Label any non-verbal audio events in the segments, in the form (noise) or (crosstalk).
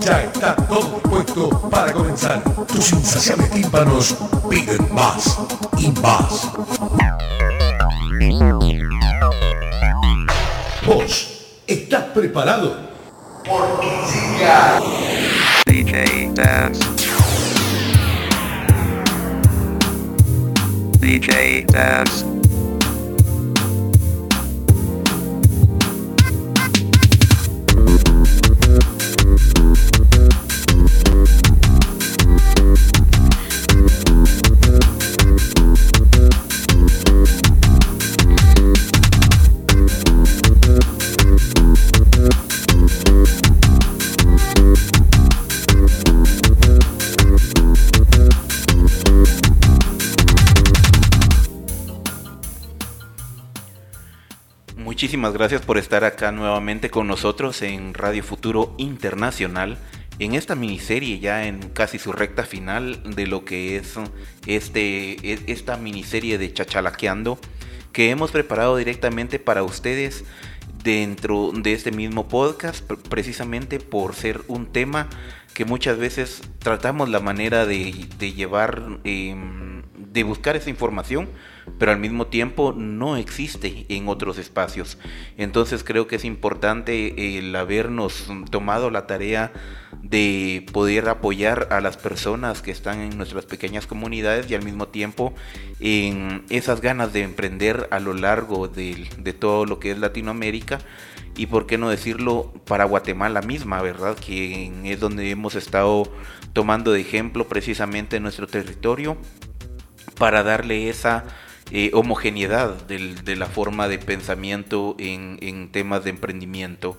Ya está todo dispuesto para comenzar. Tus insaciables tímpanos piden más y más. ¿Vos estás preparado? Porque llega DJ Dance. DJ Dance. Muchísimas gracias por estar acá nuevamente con nosotros en Radio Futuro Internacional, en esta miniserie ya en casi su recta final de lo que es este, e, esta miniserie de Chachalaqueando que hemos preparado directamente para ustedes dentro de este mismo podcast, precisamente por ser un tema que muchas veces tratamos la manera de, llevar, em, de buscar esa información, pero al mismo tiempo no existe en otros espacios. Entonces creo que es importante el habernos tomado la tarea de poder apoyar a las personas que están en nuestras pequeñas comunidades y al mismo tiempo en esas ganas de emprender a lo largo de, de todo lo que es Latinoamérica y por qué no decirlo para Guatemala misma, ¿verdad? Que es donde hemos estado tomando de ejemplo precisamente nuestro territorio para darle esa eh, homogeneidad de la forma de pensamiento en, temas de emprendimiento.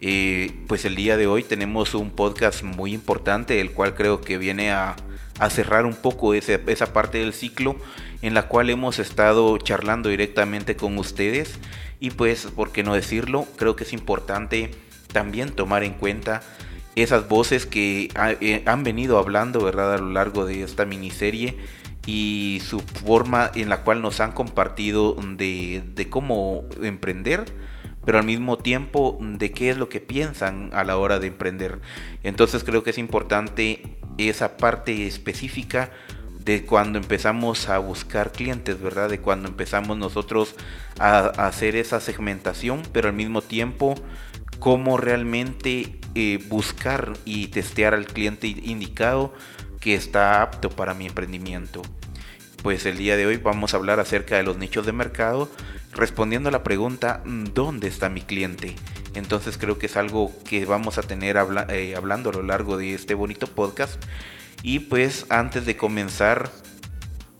Eh, pues el día de hoy tenemos un podcast muy importante, el cual creo que viene a, cerrar un poco esa parte del ciclo en la cual hemos estado charlando directamente con ustedes y pues, ¿por qué no decirlo? Creo que es importante también tomar en cuenta esas voces que eh, han venido hablando, ¿verdad? A lo largo de esta miniserie y su forma en la cual nos han compartido de, cómo emprender, pero al mismo tiempo de qué es lo que piensan a la hora de emprender. Entonces creo que es importante esa parte específica de cuando empezamos a buscar clientes, ¿verdad? De cuando empezamos nosotros a, hacer esa segmentación, pero al mismo tiempo cómo realmente eh, buscar y testear al cliente indicado que está apto para mi emprendimiento. Pues el día de hoy vamos a hablar acerca de los nichos de mercado, respondiendo a la pregunta ¿dónde está mi cliente? Entonces creo que es algo que vamos a tener eh, hablando a lo largo de este bonito podcast. Y pues antes de comenzar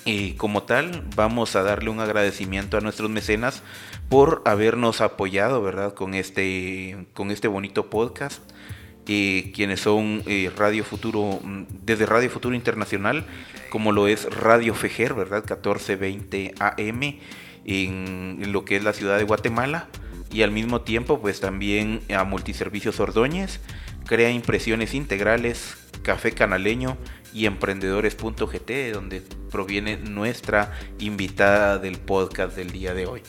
eh, como tal, vamos a darle un agradecimiento a nuestros mecenas por habernos apoyado, ¿verdad? Con este, con este bonito podcast. Quienes son eh, Radio Futuro, mm, desde Radio Futuro Internacional, como lo es Radio Fejer, ¿verdad? 1420 AM en, lo que es la ciudad de Guatemala. Y al mismo tiempo, pues también a Multiservicios Ordóñez, crea impresiones integrales, Café Canaleño y Emprendedores.gt, donde proviene nuestra invitada del podcast del día de hoy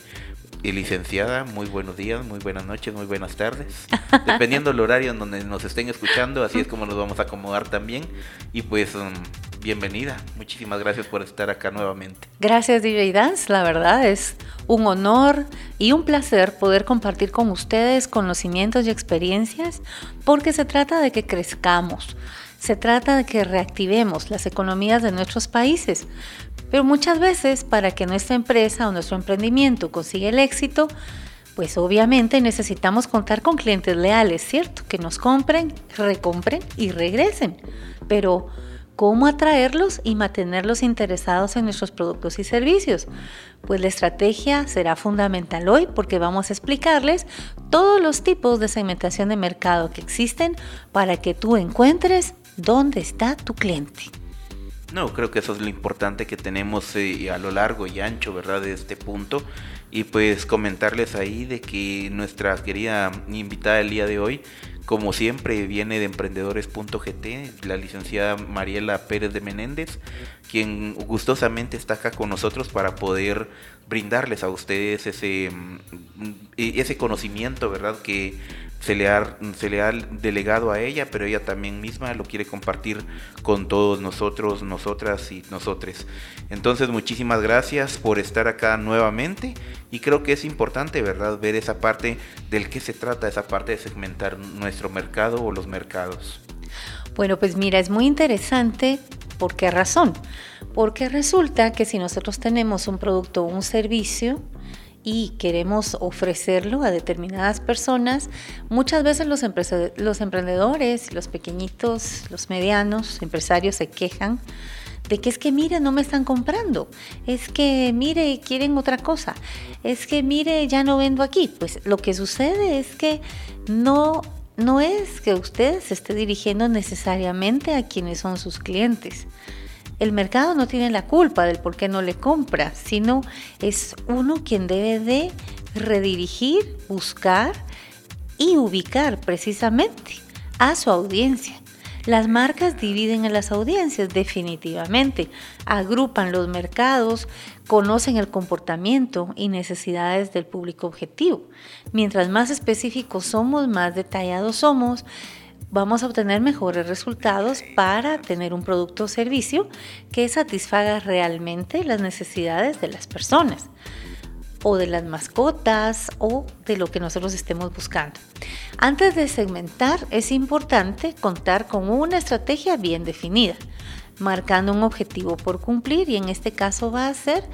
licenciada, muy buenos días, muy buenas noches, muy buenas tardes. (laughs) Dependiendo del horario en donde nos estén escuchando, así es como nos vamos a acomodar también. Y pues um, bienvenida, muchísimas gracias por estar acá nuevamente. Gracias DJ Dance, la verdad es un honor y un placer poder compartir con ustedes conocimientos y experiencias porque se trata de que crezcamos Se trata de que reactivemos las economías de nuestros países, pero muchas veces para que nuestra empresa o nuestro emprendimiento consiga el éxito, pues obviamente necesitamos contar con clientes leales, ¿cierto? Que nos compren, recompren y regresen. Pero, ¿cómo atraerlos y mantenerlos interesados en nuestros productos y servicios? Pues la estrategia será fundamental hoy porque vamos a explicarles todos los tipos de segmentación de mercado que existen para que tú encuentres dónde está tu cliente. No, creo que eso es lo importante que tenemos eh, a lo largo y ancho, ¿verdad? De este punto. Y pues comentarles ahí de que nuestra querida invitada del día de hoy, como siempre, viene de emprendedores.gt, la licenciada Mariela Pérez de Menéndez, quien gustosamente está acá con nosotros para poder brindarles a ustedes ese, mm, ese conocimiento, ¿verdad? Que se le, ha, se le ha delegado a ella, pero ella también misma lo quiere compartir con todos nosotros, nosotras y nosotres. Entonces, muchísimas gracias por estar acá nuevamente y creo que es importante, ¿verdad?, ver esa parte del que se trata, esa parte de segmentar nuestro mercado o los mercados. Bueno, pues mira, es muy interesante. ¿Por qué razón? Porque resulta que si nosotros tenemos un producto o un servicio, y queremos ofrecerlo a determinadas personas, muchas veces los, los emprendedores, los pequeñitos, los medianos empresarios se quejan de que es que mire, no me están comprando, es que mire, quieren otra cosa, es que mire, ya no vendo aquí. Pues lo que sucede es que no, no es que usted se esté dirigiendo necesariamente a quienes son sus clientes el mercado no tiene la culpa del por qué no le compra, sino es uno quien debe de redirigir, buscar y ubicar precisamente a su audiencia. Las marcas dividen en las audiencias definitivamente, agrupan los mercados, conocen el comportamiento y necesidades del público objetivo. Mientras más específicos somos, más detallados somos, vamos a obtener mejores resultados para tener un producto o servicio que satisfaga realmente las necesidades de las personas o de las mascotas o de lo que nosotros estemos buscando. Antes de segmentar es importante contar con una estrategia bien definida, marcando un objetivo por cumplir y en este caso va a ser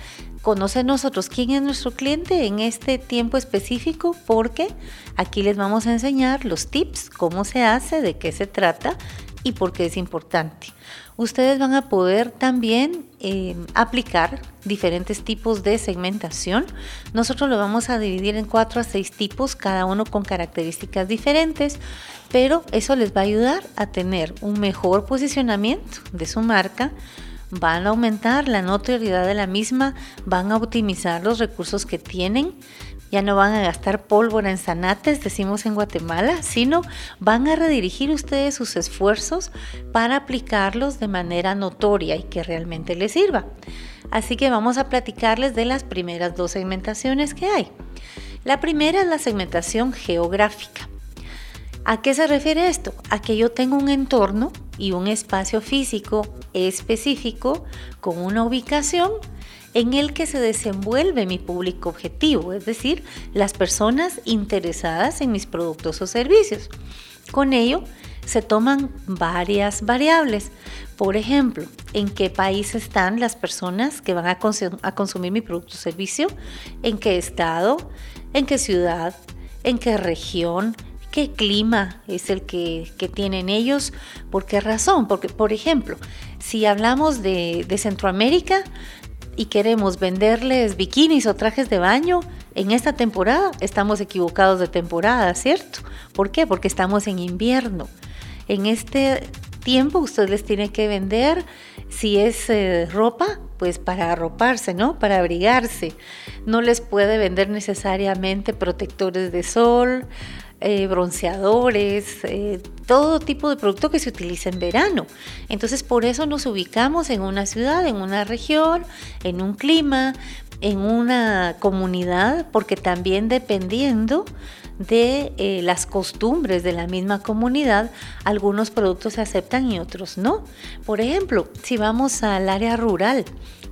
conocer nosotros quién es nuestro cliente en este tiempo específico porque aquí les vamos a enseñar los tips, cómo se hace, de qué se trata y por qué es importante. Ustedes van a poder también eh, aplicar diferentes tipos de segmentación. Nosotros lo vamos a dividir en cuatro a seis tipos, cada uno con características diferentes, pero eso les va a ayudar a tener un mejor posicionamiento de su marca, van a aumentar la notoriedad de la misma, van a optimizar los recursos que tienen, ya no van a gastar pólvora en zanates, decimos en Guatemala, sino van a redirigir ustedes sus esfuerzos para aplicarlos de manera notoria y que realmente les sirva. Así que vamos a platicarles de las primeras dos segmentaciones que hay. La primera es la segmentación geográfica. ¿A qué se refiere esto? A que yo tengo un entorno y un espacio físico específico con una ubicación en el que se desenvuelve mi público objetivo, es decir, las personas interesadas en mis productos o servicios. Con ello, se toman varias variables. Por ejemplo, en qué país están las personas que van a, consumir mi producto o servicio, en qué estado, en qué ciudad, en qué región, qué clima es el que, tienen ellos, por qué razón. Porque, por ejemplo, si hablamos de, de Centroamérica y queremos venderles bikinis o trajes de baño, en esta temporada estamos equivocados de temporada, ¿cierto? ¿Por qué? Porque estamos en invierno. En este tiempo usted les tiene que vender, si es eh, ropa, pues para arroparse, ¿no? Para abrigarse. No les puede vender necesariamente protectores de sol, eh, bronceadores, eh, todo tipo de producto que se utiliza en verano. Entonces por eso nos ubicamos en una ciudad, en una región, en un clima, en una comunidad, porque también dependiendo de eh, las costumbres de la misma comunidad, algunos productos se aceptan y otros no. Por ejemplo, si vamos al área rural,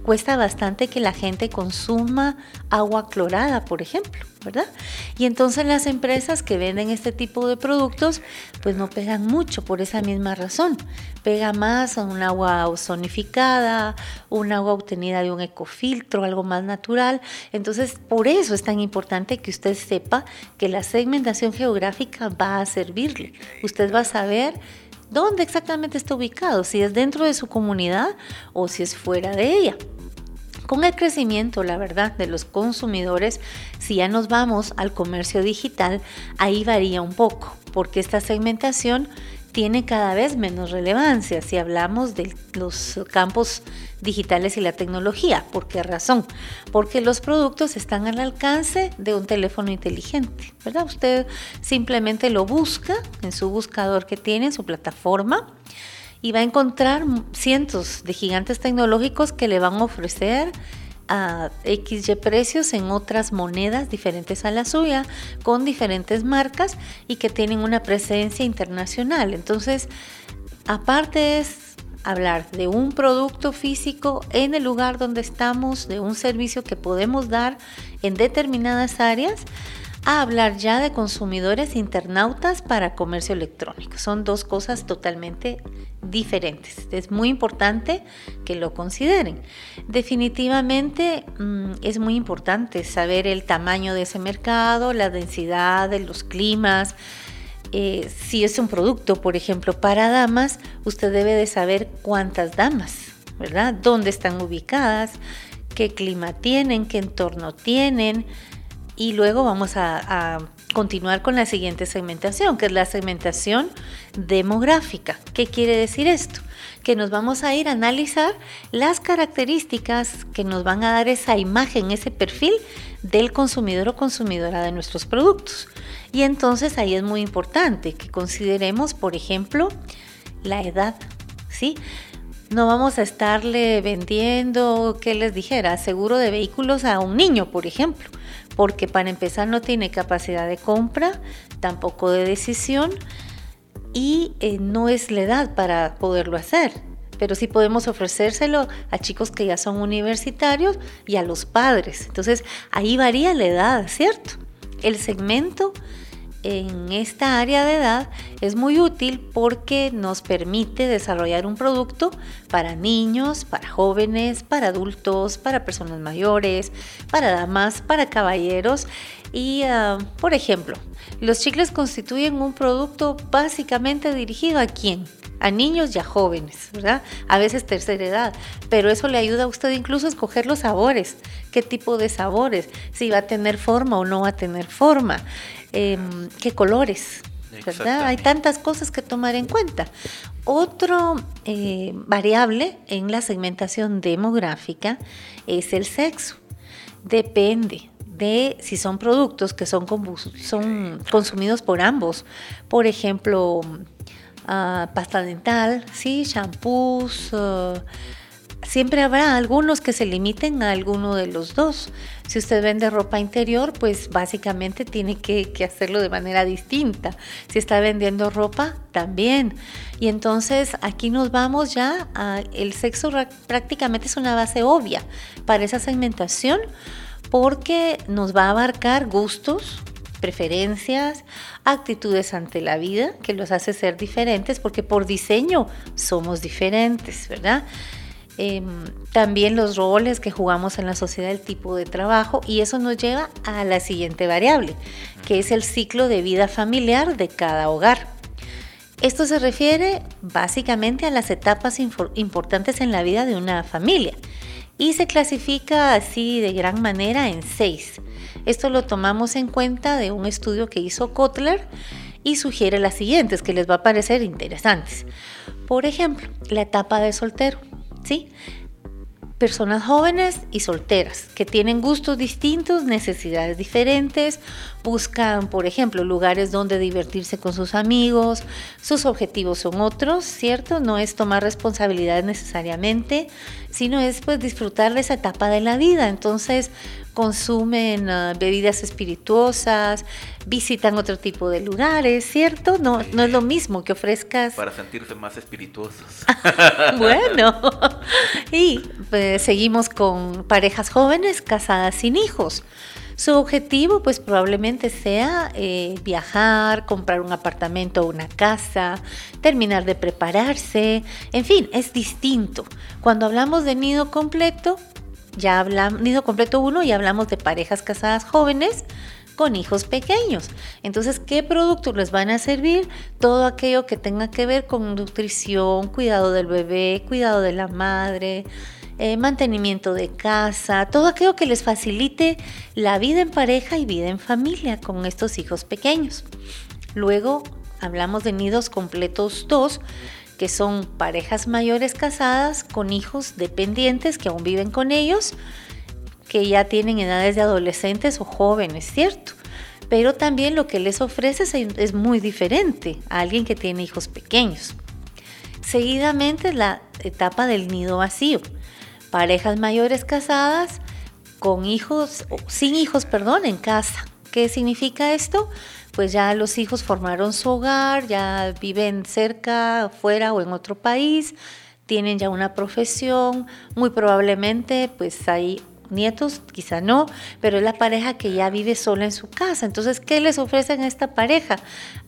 cuesta bastante que la gente consuma agua clorada, por ejemplo, ¿verdad? Y entonces las empresas que venden este tipo de productos, pues no pegan mucho por esa misma razón. Pega más a un agua ozonificada, un agua obtenida de un ecofiltro, algo más natural. Entonces, por eso es tan importante que usted sepa que la segmentación geográfica va a servirle. Usted va a saber dónde exactamente está ubicado, si es dentro de su comunidad o si es fuera de ella. Con el crecimiento, la verdad, de los consumidores, si ya nos vamos al comercio digital, ahí varía un poco, porque esta segmentación tiene cada vez menos relevancia si hablamos de los campos digitales y la tecnología. ¿Por qué razón? Porque los productos están al alcance de un teléfono inteligente, ¿verdad? Usted simplemente lo busca en su buscador que tiene, en su plataforma, y va a encontrar cientos de gigantes tecnológicos que le van a ofrecer a XY precios en otras monedas diferentes a la suya, con diferentes marcas y que tienen una presencia internacional. Entonces, aparte es hablar de un producto físico en el lugar donde estamos, de un servicio que podemos dar en determinadas áreas, a hablar ya de consumidores internautas para comercio electrónico. Son dos cosas totalmente diferentes. Es muy importante que lo consideren. Definitivamente mm, es muy importante saber el tamaño de ese mercado, la densidad de los climas. Eh, si es un producto, por ejemplo, para damas, usted debe de saber cuántas damas, ¿verdad? ¿Dónde están ubicadas? ¿Qué clima tienen? ¿Qué entorno tienen? Y luego vamos a, continuar con la siguiente segmentación, que es la segmentación demográfica. ¿Qué quiere decir esto? Que nos vamos a ir a analizar las características que nos van a dar esa imagen, ese perfil del consumidor o consumidora de nuestros productos. Y entonces ahí es muy importante que consideremos, por ejemplo, la edad, ¿sí? No vamos a estarle vendiendo, ¿qué les dijera? Seguro de vehículos a un niño, por ejemplo porque para empezar no tiene capacidad de compra, tampoco de decisión y eh, no es la edad para poderlo hacer. Pero sí podemos ofrecérselo a chicos que ya son universitarios y a los padres. Entonces ahí varía la edad, ¿cierto? El segmento en esta área de edad es muy útil porque nos permite desarrollar un producto para niños, para jóvenes, para adultos, para personas mayores, para damas, para caballeros. Y, ah, por ejemplo, los chicles constituyen un producto básicamente dirigido a quién? A niños y a jóvenes, ¿verdad? A veces tercera edad, pero eso le ayuda a usted incluso a escoger los sabores, qué tipo de sabores, si va a tener forma o no va a tener forma. Em, qué colores, ¿verdad? Hay tantas cosas que tomar en cuenta. Otro eh, variable en la segmentación demográfica es el sexo. Depende de si son productos que son, son consumidos por ambos. Por ejemplo, ah, pasta dental, ¿sí? shampoos. Ah, siempre habrá algunos que se limiten a alguno de los dos. Si usted vende ropa interior, pues básicamente tiene que, hacerlo de manera distinta. Si está vendiendo ropa, también. Y entonces aquí nos vamos ya a el sexo prácticamente es una base obvia para esa segmentación porque nos va a abarcar gustos, preferencias, actitudes ante la vida que los hace ser diferentes porque por diseño somos diferentes, ¿verdad? Em, también los roles que jugamos en la sociedad, el tipo de trabajo, y eso nos lleva a la siguiente variable, que es el ciclo de vida familiar de cada hogar. Esto se refiere básicamente a las etapas importantes en la vida de una familia y se clasifica así de gran manera en seis. Esto lo tomamos en cuenta de un estudio que hizo Kotler y sugiere las siguientes que les va a parecer interesantes. Por ejemplo, la etapa de soltero. ¿Sí? Personas jóvenes y solteras que tienen gustos distintos, necesidades diferentes, buscan, por ejemplo, lugares donde divertirse con sus amigos, sus objetivos son otros, ¿cierto? No es tomar responsabilidades necesariamente, sino es pues disfrutar de esa etapa de la vida. Entonces, consumen ah, bebidas espirituosas, visitan otro tipo de lugares, ¿cierto? No, no es lo mismo que ofrezcas... Para sentirse más espirituosos. (laughs) bueno, y pues, seguimos con parejas jóvenes casadas sin hijos. Su objetivo pues probablemente sea eh, viajar, comprar un apartamento o una casa, terminar de prepararse, en fin, es distinto. Cuando hablamos de nido completo, ya hablamos, nido completo uno y hablamos de parejas casadas jóvenes con hijos pequeños. Entonces, ¿qué productos les van a servir? Todo aquello que tenga que ver con nutrición, cuidado del bebé, cuidado de la madre, eh, mantenimiento de casa, todo aquello que les facilite la vida en pareja y vida en familia con estos hijos pequeños. Luego hablamos de nidos completos 2, que son parejas mayores casadas con hijos dependientes que aún viven con ellos, que ya tienen edades de adolescentes o jóvenes, ¿cierto? Pero también lo que les ofrece es muy diferente a alguien que tiene hijos pequeños. Seguidamente la etapa del nido vacío parejas mayores casadas con hijos, sin hijos, perdón, en casa. ¿Qué significa esto? Pues ya los hijos formaron su hogar, ya viven cerca, fuera o en otro país, tienen ya una profesión, muy probablemente pues hay nietos, quizá no, pero es la pareja que ya vive sola en su casa. Entonces, ¿qué les ofrecen a esta pareja?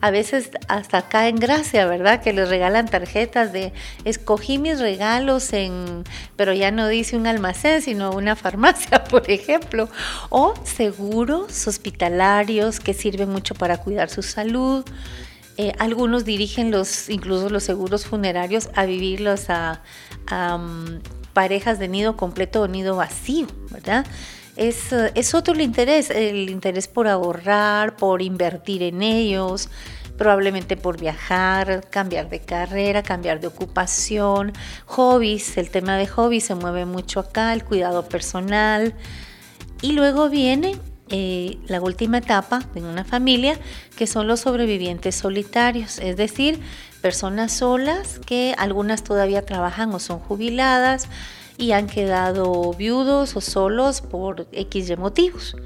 A veces hasta acá en gracia, ¿verdad? Que les regalan tarjetas de escogí mis regalos en, pero ya no dice un almacén, sino una (laughs) farmacia, por ejemplo. O seguros hospitalarios que sirven mucho para cuidar su salud. Eh, algunos dirigen los, incluso los seguros funerarios a vivirlos a, parejas de nido completo o nido vacío, ¿verdad? Es, eh, es, otro el interés, el interés por ahorrar, por invertir en ellos, probablemente por viajar, cambiar de carrera, cambiar de ocupación, hobbies, el tema de hobbies se mueve mucho acá, el cuidado personal. Y luego viene eh, la última etapa en una familia, que son los sobrevivientes solitarios, es decir, personas solas que algunas todavía trabajan o son jubiladas y han quedado viudos o solos por X motivos.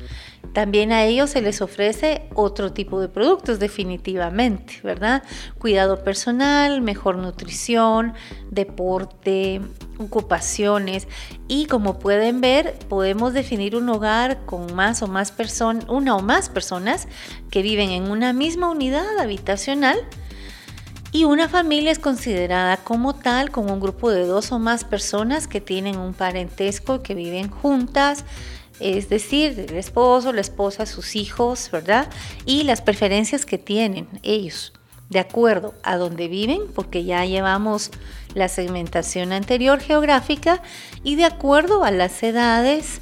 También a ellos se les ofrece otro tipo de productos definitivamente, ¿verdad? Cuidado personal, mejor nutrición, deporte, ocupaciones y como pueden ver podemos definir un hogar con más o más personas, una o más personas que viven en una misma unidad habitacional y una familia es considerada como tal, como un grupo de dos o más personas que tienen un parentesco, que viven juntas, es decir, el esposo, la esposa, sus hijos, ¿verdad? Y las preferencias que tienen ellos, de acuerdo a dónde viven, porque ya llevamos la segmentación anterior geográfica, y de acuerdo a las edades,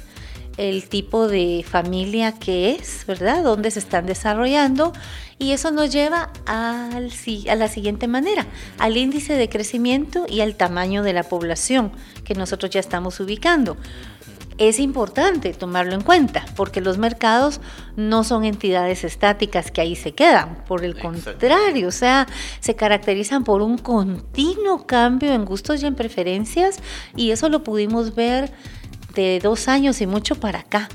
el tipo de familia que es, ¿verdad? Dónde se están desarrollando. Y eso nos lleva al, a la siguiente manera, al índice de crecimiento y al tamaño de la población que nosotros ya estamos ubicando es importante tomarlo en cuenta, porque los mercados no son entidades estáticas que ahí se quedan, por el contrario, o sea, se caracterizan por un continuo cambio en gustos y en preferencias, y eso lo pudimos ver de dos años y mucho para acá.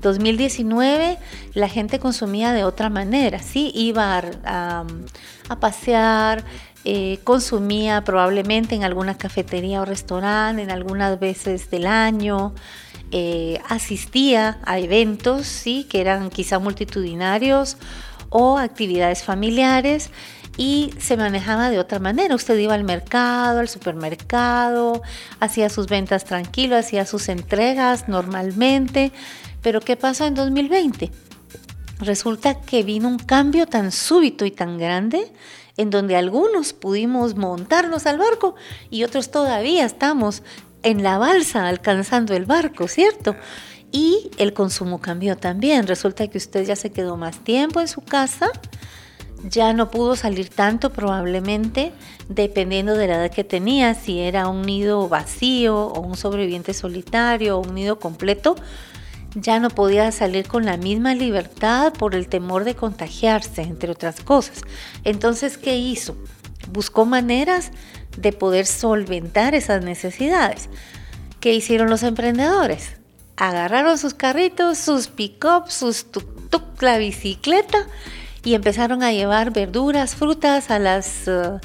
2019 la gente consumía de otra manera, sí, iba a, pasear, eh, consumía probablemente en alguna cafetería o restaurante, en algunas veces del año, eh, asistía a eventos, sí, que eran quizá multitudinarios o actividades familiares y se manejaba de otra manera. Usted iba al mercado, al supermercado, hacía sus ventas tranquilo, hacía sus entregas normalmente. Pero ¿qué pasó en 2020? Resulta que vino un cambio tan súbito y tan grande en donde algunos pudimos montarnos al barco y otros todavía estamos en la balsa alcanzando el barco, ¿cierto? Y el consumo cambió también. Resulta que usted ya se quedó más tiempo en su casa, ya no pudo salir tanto probablemente, dependiendo de la edad que tenía, si era un nido vacío o un sobreviviente solitario o un nido completo, ya no podía salir con la misma libertad por el temor de contagiarse, entre otras cosas. Entonces, ¿qué hizo? Buscó maneras de poder solventar esas necesidades. ¿Qué hicieron los emprendedores? agarraron sus carritos, sus pick-ups, sus tuk-tuk, la bicicleta y empezaron a llevar verduras, frutas a las uh,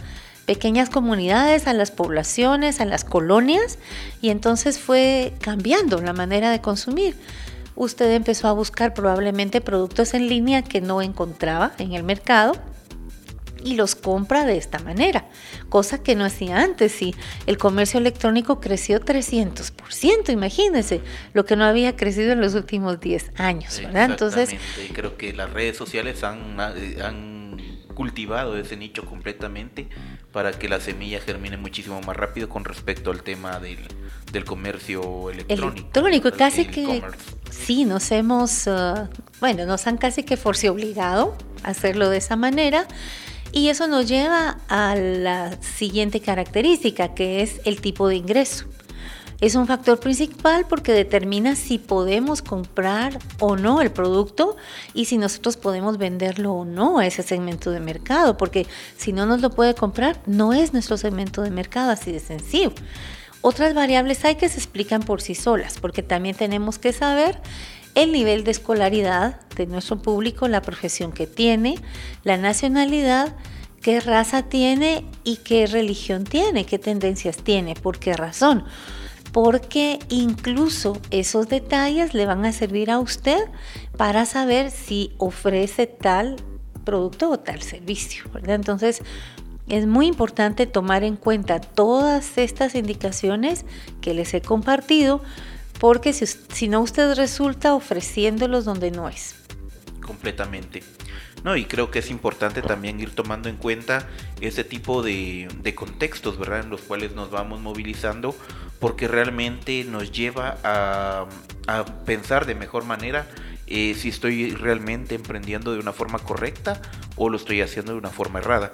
pequeñas comunidades, a las poblaciones, a las colonias y entonces fue cambiando la manera de consumir. Usted empezó a buscar probablemente productos en línea que no encontraba en el mercado y los compra de esta manera, cosa que no hacía antes. Y el comercio electrónico creció 300%, imagínense, lo que no había crecido en los últimos 10 años, ¿verdad? Entonces, creo que las redes sociales han, han cultivado ese nicho completamente para que la semilla germine muchísimo más rápido con respecto al tema del, del comercio electrónico. Electrónico, casi que sí, nos hemos, uh, bueno, nos han casi que force obligado a hacerlo de esa manera y eso nos lleva a la siguiente característica, que es el tipo de ingreso. Es un factor principal porque determina si podemos comprar o no el producto y si nosotros podemos venderlo o no a ese segmento de mercado, porque si no nos lo puede comprar, no es nuestro segmento de mercado, así de sencillo. Otras variables hay que se explican por sí solas, porque también tenemos que saber el nivel de escolaridad de nuestro público, la profesión que tiene, la nacionalidad, qué raza tiene y qué religión tiene, qué tendencias tiene, por qué razón. Porque incluso esos detalles le van a servir a usted para saber si ofrece tal producto o tal servicio. Entonces, es muy importante tomar en cuenta todas estas indicaciones que les he compartido porque si, no usted resulta ofreciéndolos donde no es. Completamente. No, y creo que es importante también ir tomando en cuenta ese tipo de, contextos, ¿verdad? En los cuales nos vamos movilizando, porque realmente nos lleva a, pensar de mejor manera eh, si estoy realmente emprendiendo de una forma correcta o lo estoy haciendo de una forma errada,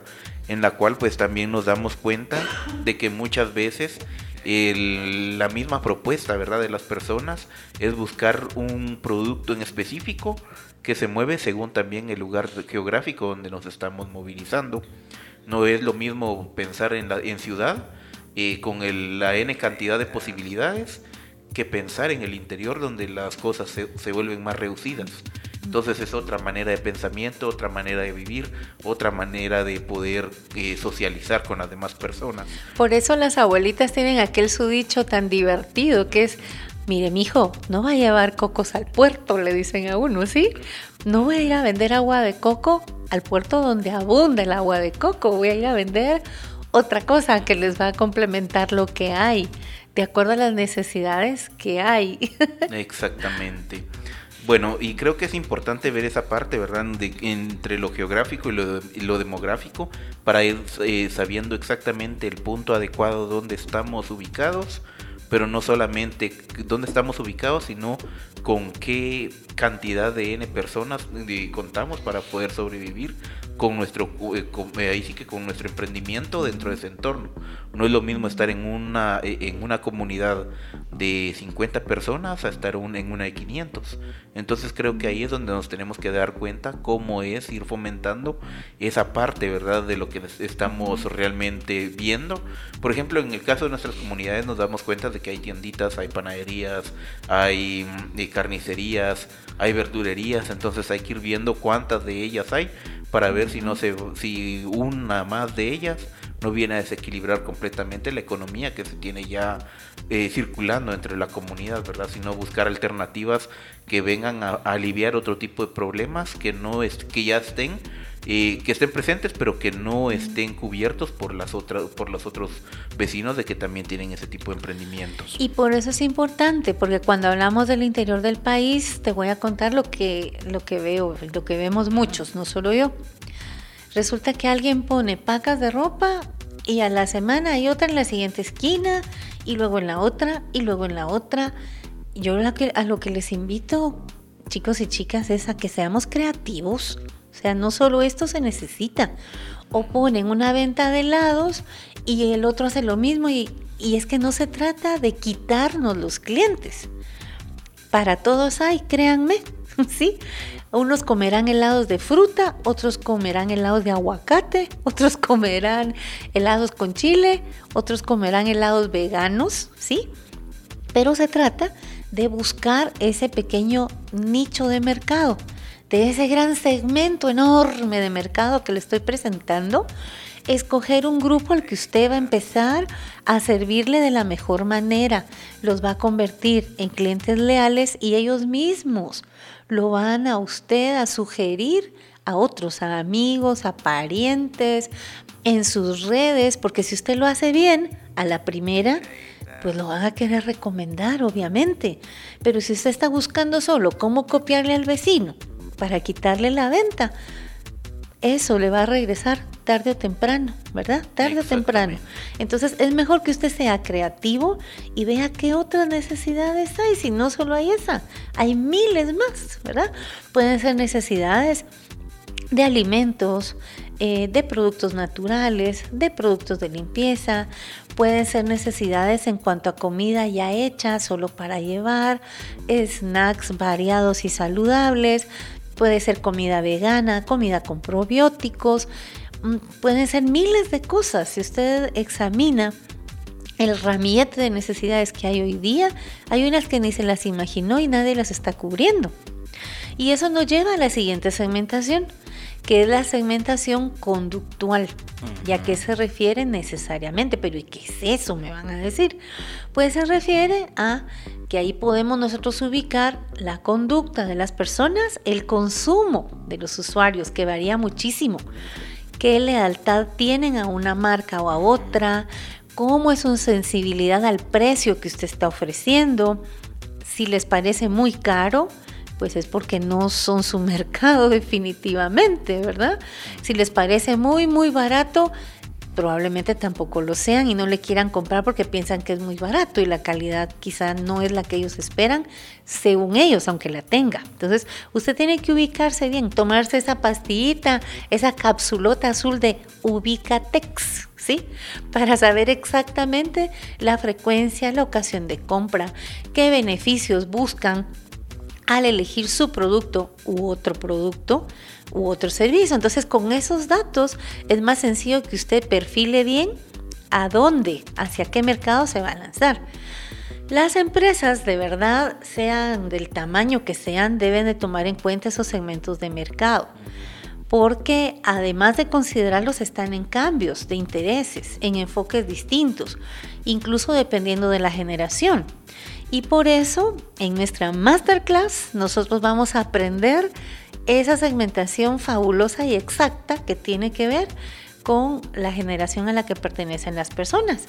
en la cual pues también nos damos cuenta de que muchas veces la misma propuesta, ¿verdad? De las personas es buscar un producto en específico que se mueve según también el lugar geográfico donde nos estamos movilizando. No es lo mismo pensar en, la, ciudad eh, con la n cantidad de posibilidades que pensar en el interior donde las cosas se, se vuelven más reducidas. Entonces es otra manera de pensamiento, otra manera de vivir, otra manera de poder eh, socializar con las demás personas. Por eso las abuelitas tienen aquel su dicho tan divertido que es, mire mijo, no va a llevar cocos al puerto, le dicen a uno, ¿sí? No voy a ir a vender agua de coco al puerto donde abunda el agua de coco, voy a ir a vender otra cosa que les va a complementar lo que hay, de acuerdo a las necesidades que hay. (laughs) Exactamente. Bueno, y creo que es importante ver esa parte, ¿verdad? De, entre lo geográfico y lo, demográfico para ir eh, sabiendo exactamente el punto adecuado donde estamos ubicados, pero no solamente dónde estamos ubicados, sino con qué cantidad de N personas contamos para poder sobrevivir con nuestro eh, eh, ahí sí que con nuestro emprendimiento dentro de ese entorno. No es lo mismo estar en una eh, en una comunidad de 50 personas a estar en una de 500. Entonces creo que ahí es donde nos tenemos que dar cuenta cómo es ir fomentando esa parte, ¿verdad? De lo que estamos realmente viendo. Por ejemplo, en el caso de nuestras comunidades nos damos cuenta de que hay tienditas, hay panaderías, hay mm, carnicerías, hay verdurerías, entonces hay que ir viendo cuántas de ellas hay para ver si no se si una más de ellas no viene a desequilibrar completamente la economía que se tiene ya eh, circulando entre la comunidad, ¿verdad? Sino buscar alternativas que vengan a, aliviar otro tipo de problemas que no es que ya estén eh, que estén presentes pero que no estén cubiertos por las otras por los otros vecinos de que también tienen ese tipo de emprendimientos y por eso es importante porque cuando hablamos del interior del país te voy a contar lo que lo que veo lo que vemos muchos no solo yo resulta que alguien pone pacas de ropa y a la semana hay otra en la siguiente esquina y luego en la otra y luego en la otra yo a lo que les invito chicos y chicas es a que seamos creativos o sea, no solo esto se necesita. O ponen una venta de helados y el otro hace lo mismo y, es que no se trata de quitarnos los clientes. Para todos hay, créanme, (laughs) ¿sí? Unos comerán helados de fruta, otros comerán helados de aguacate, (laughs) otros comerán helados con chile, otros comerán helados veganos, ¿sí? Pero se trata de buscar ese pequeño nicho de mercado, de ese gran segmento enorme de mercado que le estoy presentando, escoger un grupo al que usted va a empezar a servirle de la mejor manera, los va a convertir en clientes leales y ellos mismos lo van a usted a sugerir a otros, a amigos, a parientes, en sus redes, porque si usted lo hace bien, a la primera, pues lo van a querer recomendar, obviamente. Pero si usted está buscando solo cómo copiarle al vecino para quitarle la venta, eso le va a regresar tarde o temprano, ¿verdad? Tarde o temprano. Entonces es mejor que usted sea creativo y vea qué otras necesidades hay, si no solo hay esa, hay miles más, ¿verdad? Pueden ser necesidades de alimentos, eh, de productos naturales, de productos de limpieza, pueden ser necesidades en cuanto a comida ya hecha, solo para llevar, snacks variados y saludables, puede ser comida vegana, comida con probióticos, mm, pueden ser miles de cosas. Si usted examina el ramillete de necesidades que hay hoy día, hay unas que ni se las imaginó y nadie las está cubriendo. Y eso nos lleva a la siguiente segmentación, que es la segmentación conductual. ¿Y a qué se refiere necesariamente? Pero ¿y qué es eso? Me van a decir. Pues se refiere a que ahí podemos nosotros ubicar la conducta de las personas, el consumo de los usuarios, que varía muchísimo. ¿Qué lealtad tienen a una marca o a otra? ¿Cómo es su sensibilidad al precio que usted está ofreciendo? Si les parece muy caro, pues es porque no son su (laughs) mercado definitivamente, ¿verdad? Si les parece muy, muy barato, probablemente tampoco lo sean y no le quieran comprar porque piensan que es muy barato y la calidad quizá no es la que ellos esperan, según ellos, aunque la tenga. Entonces, usted tiene que ubicarse bien, tomarse esa pastillita, esa capsulota azul de Ubicatex, ¿sí? Para saber exactamente la frecuencia, la ocasión de compra, qué beneficios buscan al elegir su producto u otro producto u otro servicio. Entonces con esos datos es más sencillo que usted perfile bien a dónde, hacia qué mercado se va a lanzar. Las empresas de verdad, sean del tamaño que sean, deben de tomar en cuenta esos segmentos de mercado, porque además de considerarlos están en cambios de intereses, en enfoques distintos, incluso dependiendo de la generación. Y por eso en nuestra masterclass nosotros vamos a aprender esa segmentación fabulosa y exacta que tiene que ver con la generación a la que pertenecen las personas.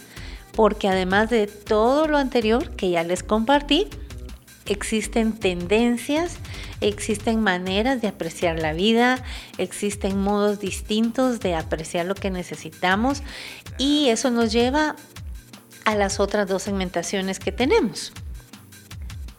Porque además de todo lo anterior que ya les compartí, existen tendencias, existen maneras de apreciar la vida, existen modos distintos de apreciar lo que necesitamos y eso nos lleva a las otras dos segmentaciones que tenemos.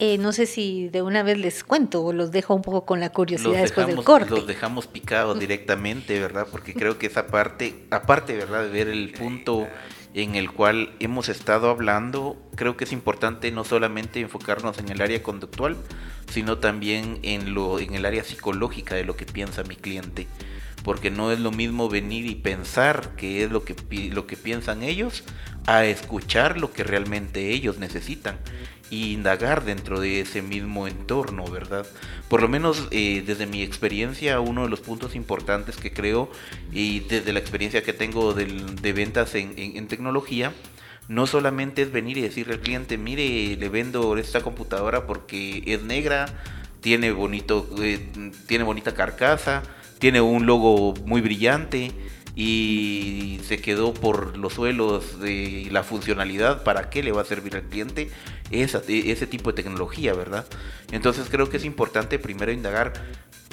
Eh, no sé si de una vez les cuento o los dejo un poco con la curiosidad después del corte. Los dejamos picados directamente, ¿verdad? Porque creo que esa parte, aparte, ¿verdad? De ver el punto en el cual hemos estado hablando, creo que es importante no solamente enfocarnos en el área conductual, sino también en, lo, en el área psicológica de lo que piensa mi cliente. Porque no es lo mismo venir y pensar qué es lo que, lo que piensan ellos a escuchar lo que realmente ellos necesitan y indagar dentro de ese mismo entorno, ¿verdad? Por lo menos eh, desde mi experiencia, uno de los puntos importantes que creo y desde la experiencia que tengo de ventas en, tecnología, no solamente es venir y decirle al cliente, mire, le vendo esta computadora porque es negra, tiene bonito, eh, tiene bonita carcasa, tiene un logo muy brillante, y se quedó por los suelos de la funcionalidad, ¿para qué le va a servir al cliente esa, ese tipo de tecnología, verdad? Entonces creo que es importante primero indagar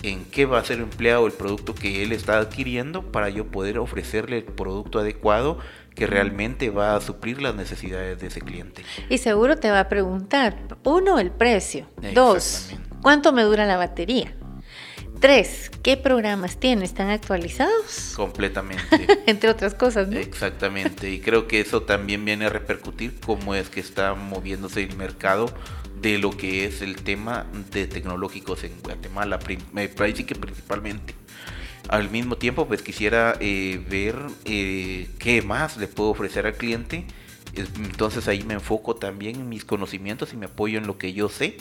en qué va a ser empleado el producto que él está adquiriendo para yo poder ofrecerle el producto adecuado que realmente va a suplir las necesidades de ese cliente. Y seguro te va a preguntar, uno, el precio, dos, ¿cuánto me dura la batería? Tres, ¿qué programas tiene? ¿Están actualizados? Completamente. (laughs) Entre otras cosas, ¿no? Exactamente. Y creo que eso también viene a repercutir cómo es que está moviéndose el mercado de lo que es el tema de tecnológicos en Guatemala, me parece que principalmente. Al mismo tiempo, pues quisiera eh, ver eh, qué más le puedo ofrecer al cliente Entonces ahí me enfoco también en mis conocimientos y me apoyo en lo que yo sé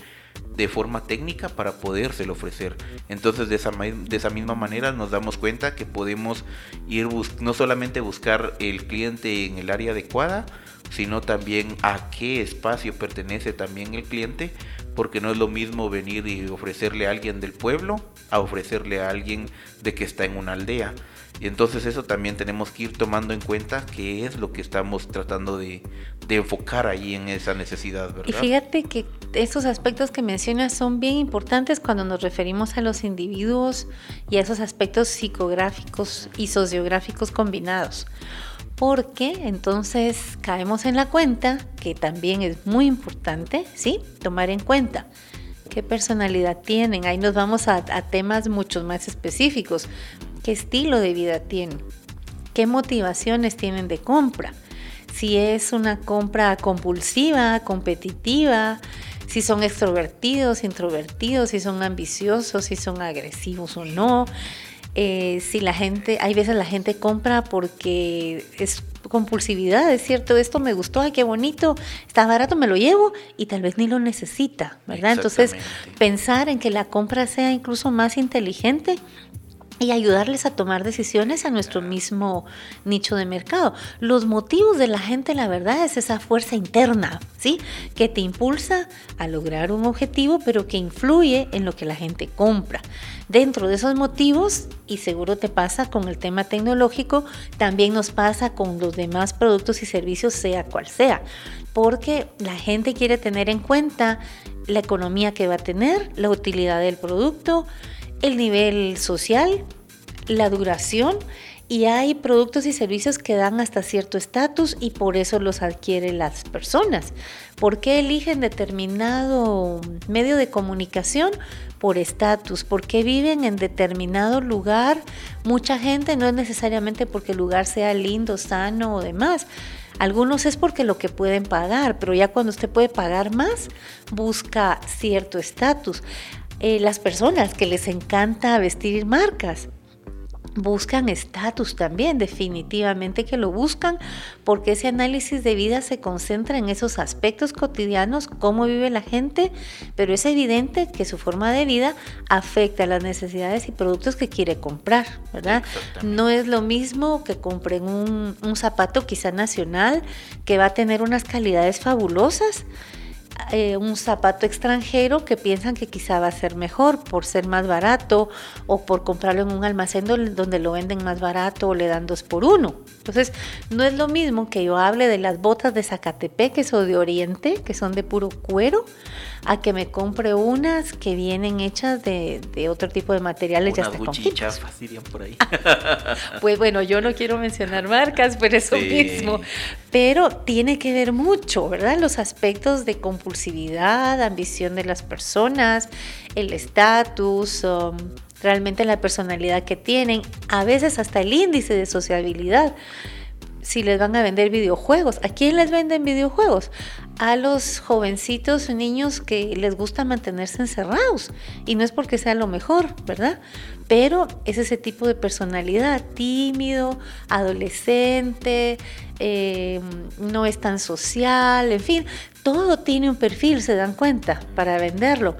de forma técnica para podérselo ofrecer. Entonces de esa, de esa misma manera nos damos cuenta que podemos ir no solamente buscar el cliente en el área adecuada, sino también a qué espacio pertenece también el cliente, porque no es lo mismo venir y ofrecerle a alguien del pueblo a ofrecerle a alguien de que está en una aldea. Y entonces eso también tenemos que ir tomando en cuenta qué es lo que estamos tratando de, enfocar ahí en esa necesidad, ¿verdad? Y fíjate que esos aspectos que mencionas son bien importantes cuando nos referimos a los individuos y a esos aspectos psicográficos y sociográficos combinados. Porque entonces caemos en la cuenta que también es muy importante, ¿sí? Tomar en cuenta qué personalidad tienen. Ahí nos vamos a, a temas mucho más específicos qué estilo de vida tienen, qué motivaciones tienen de compra, si es una compra compulsiva, competitiva, si son extrovertidos, introvertidos, si son ambiciosos, si son agresivos o no. Eh, si la gente, hay veces la gente compra porque es compulsividad, es cierto, esto me gustó, ay, qué bonito, está barato, me lo llevo y tal vez ni lo necesita, ¿verdad? Entonces, pensar en que la compra sea incluso más inteligente y ayudarles a tomar decisiones a nuestro mismo nicho de mercado. Los motivos de la gente, la verdad, es esa fuerza interna, ¿sí? Que te impulsa a lograr un objetivo, pero que influye en lo que la gente compra. Dentro de esos motivos, y seguro te pasa con el tema tecnológico, también nos pasa con los demás productos y servicios, sea cual sea, porque la gente quiere tener en cuenta la economía que va a tener, la utilidad del producto, el nivel social, la duración y hay productos y servicios que dan hasta cierto estatus y por eso los adquieren las personas. ¿Por qué eligen determinado medio de comunicación? Por estatus. ¿Por qué viven en determinado lugar? Mucha gente no es necesariamente porque el lugar sea lindo, sano o demás. Algunos es porque lo que pueden pagar, pero ya cuando usted puede pagar más, busca cierto estatus. Eh, las personas que les encanta vestir marcas buscan estatus también, definitivamente que lo buscan, porque ese análisis de vida se concentra en esos aspectos cotidianos, cómo vive la gente, pero es evidente que su forma de vida afecta las necesidades y productos que quiere comprar, ¿verdad? No es lo mismo que compren un, un zapato quizá nacional que va a tener unas calidades fabulosas eh, un zapato extranjero que piensan que quizá va a ser mejor por ser más barato o por comprarlo en un almacén donde lo venden más barato o le dan dos por uno. Entonces, no es lo mismo que yo hable de las botas de Zacatepec, o de Oriente, que son de puro cuero, a que me compre unas que vienen hechas de, otro tipo de materiales. ya hasta por ahí. (laughs) pues bueno, yo no quiero mencionar marcas, pero eso mismo. Pero tiene que ver mucho, ¿verdad? Los aspectos de compulsividad, ambición de las personas, el estatus. Realmente la personalidad que tienen, a veces hasta el índice de sociabilidad si les van a vender videojuegos. ¿A quién les venden videojuegos? A los jovencitos, niños que les gusta mantenerse encerrados. Y no es porque sea lo mejor, ¿verdad? Pero es ese tipo de personalidad, tímido, adolescente, eh, no es tan social, en fin, todo tiene un perfil, se dan cuenta, para venderlo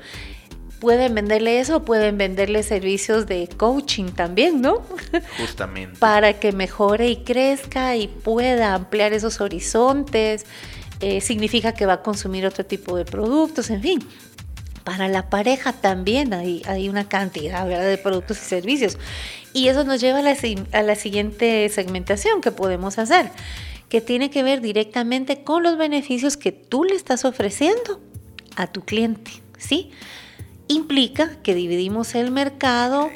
pueden venderle eso, pueden venderle servicios de coaching también, ¿no? Justamente. (laughs) Para que mejore y crezca y pueda ampliar esos horizontes. Eh, significa que va a consumir otro tipo de productos, en fin. Para la pareja también hay, hay una cantidad de productos y servicios. Y eso nos lleva a la, a la siguiente segmentación que podemos hacer, que tiene que ver directamente con los beneficios que tú le estás ofreciendo a tu cliente, ¿sí? implica que dividimos el mercado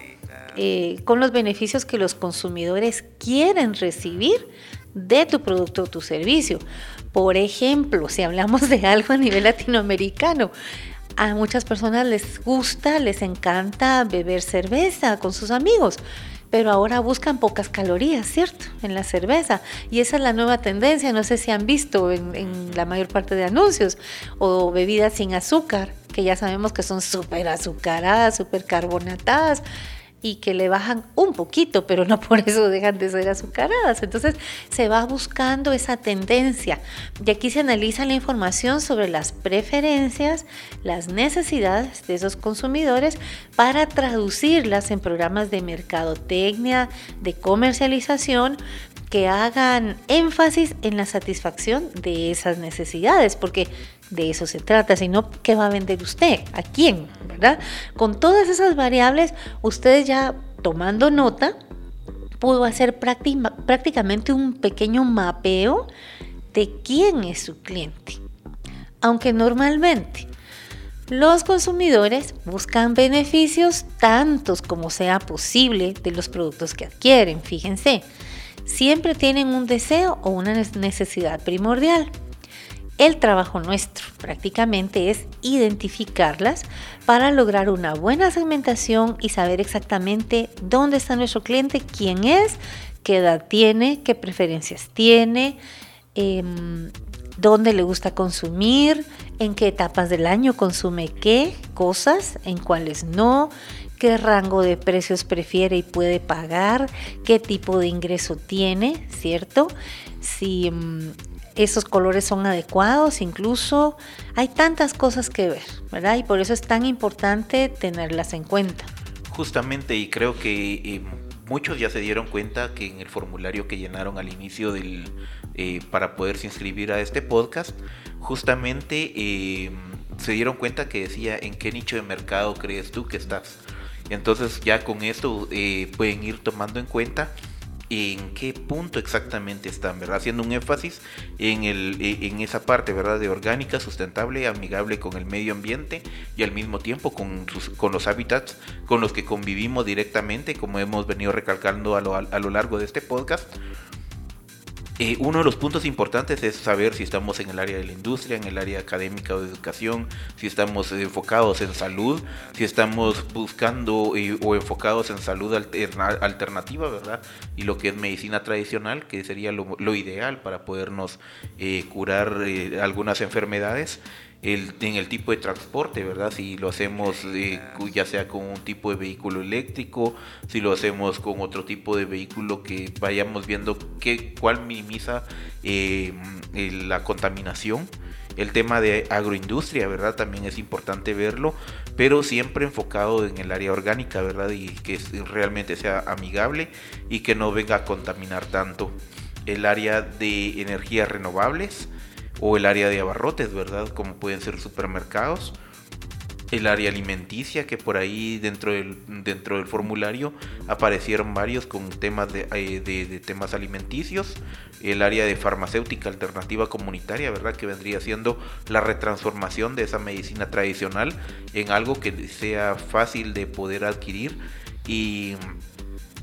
eh, con los beneficios que los consumidores quieren recibir de tu producto o tu servicio. Por ejemplo, si hablamos de algo a nivel latinoamericano, a muchas personas les gusta, les encanta beber cerveza con sus amigos, pero ahora buscan pocas calorías, ¿cierto? En la cerveza. Y esa es la nueva tendencia, no sé si han visto en, la mayor parte de anuncios, o bebidas sin azúcar que ya sabemos que son súper azucaradas, súper carbonatadas. Y que le bajan un poquito, pero no por eso dejan de ser azucaradas. Entonces se va buscando esa tendencia y aquí se analiza la información sobre las preferencias, las necesidades de esos consumidores para traducirlas en programas de mercadotecnia, de comercialización, que hagan énfasis en la satisfacción de esas necesidades, porque de eso se trata, sino qué va a vender usted, a quién, ¿verdad? Con todas esas variables, ustedes ya tomando nota, pudo hacer prácticamente un pequeño mapeo de quién es su cliente. Aunque normalmente los consumidores buscan beneficios tantos como sea posible de los productos que adquieren, fíjense siempre tienen un deseo o una necesidad primordial. El trabajo nuestro prácticamente es identificarlas para lograr una buena segmentación y saber exactamente dónde está nuestro cliente, quién es, qué edad tiene, qué preferencias tiene, em, dónde le gusta consumir, en qué etapas del año consume qué cosas, en cuáles no, qué rango de precios prefiere y puede pagar, qué tipo de ingreso tiene, ¿cierto? Si mm, esos colores son adecuados, incluso hay tantas cosas que ver, ¿verdad? Y por eso es tan importante tenerlas en cuenta. Justamente, y creo que eh, muchos ya se dieron cuenta que en el formulario que llenaron al inicio del, eh, para poderse inscribir a este podcast, justamente eh, se dieron cuenta que decía en qué nicho de mercado crees tú que estás. Entonces ya con esto eh, pueden ir tomando en cuenta en qué punto exactamente están, ¿verdad? Haciendo un énfasis en, el, e, en esa parte, ¿verdad? De orgánica, sustentable, amigable con el medio ambiente y al mismo tiempo con, con los hábitats con los que convivimos directamente, como hemos venido recalcando a lo, a lo largo de este podcast. Eh, uno de los puntos importantes es saber si estamos en el área de la industria, en el área académica o de educación, si estamos enfocados en salud, si estamos buscando eh, o enfocados en salud alternativa, ¿verdad? Y lo que es medicina tradicional, que sería lo, ideal para podernos eh, curar algunas enfermedades en el tipo de transporte, ¿verdad? Si lo hacemos eh, ya sea con un tipo de vehículo eléctrico, si lo hacemos con otro tipo de vehículo que vayamos viendo qué, cuál minimiza eh, la contaminación. El tema de agroindustria, ¿verdad? También es importante verlo, pero siempre enfocado en el área orgánica, ¿verdad? Y que realmente sea amigable y que no venga a contaminar tanto. El área de energías renovables, o el área de abarrotes, ¿verdad? Como pueden ser supermercados, el área alimenticia, que por ahí dentro del, dentro del formulario aparecieron varios con temas de, eh, de, temas alimenticios, el área de farmacéutica alternativa comunitaria, ¿verdad? Que vendría siendo la retransformación de esa medicina tradicional en algo que sea fácil de poder adquirir y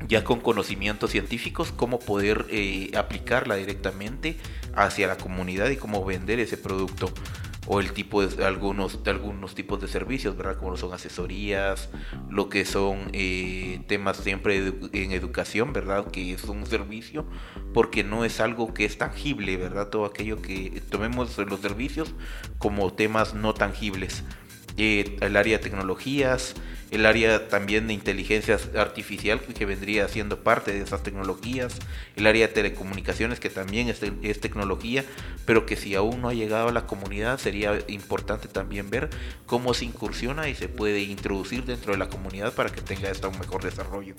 ya con conocimientos científicos, cómo poder eh, aplicarla directamente hacia la comunidad y cómo vender ese producto o el tipo de algunos de algunos tipos de servicios, ¿verdad? Como son asesorías, lo que son eh, temas siempre en educación, ¿verdad? Que es un servicio porque no es algo que es tangible, ¿verdad? Todo aquello que tomemos los servicios como temas no tangibles. El área de tecnologías, el área también de inteligencia artificial que vendría siendo parte de esas tecnologías, el área de telecomunicaciones que también es, es, tecnología, pero que si aún no ha llegado a la comunidad sería importante también ver cómo se incursiona y se puede introducir dentro de la comunidad para que tenga esta un mejor desarrollo.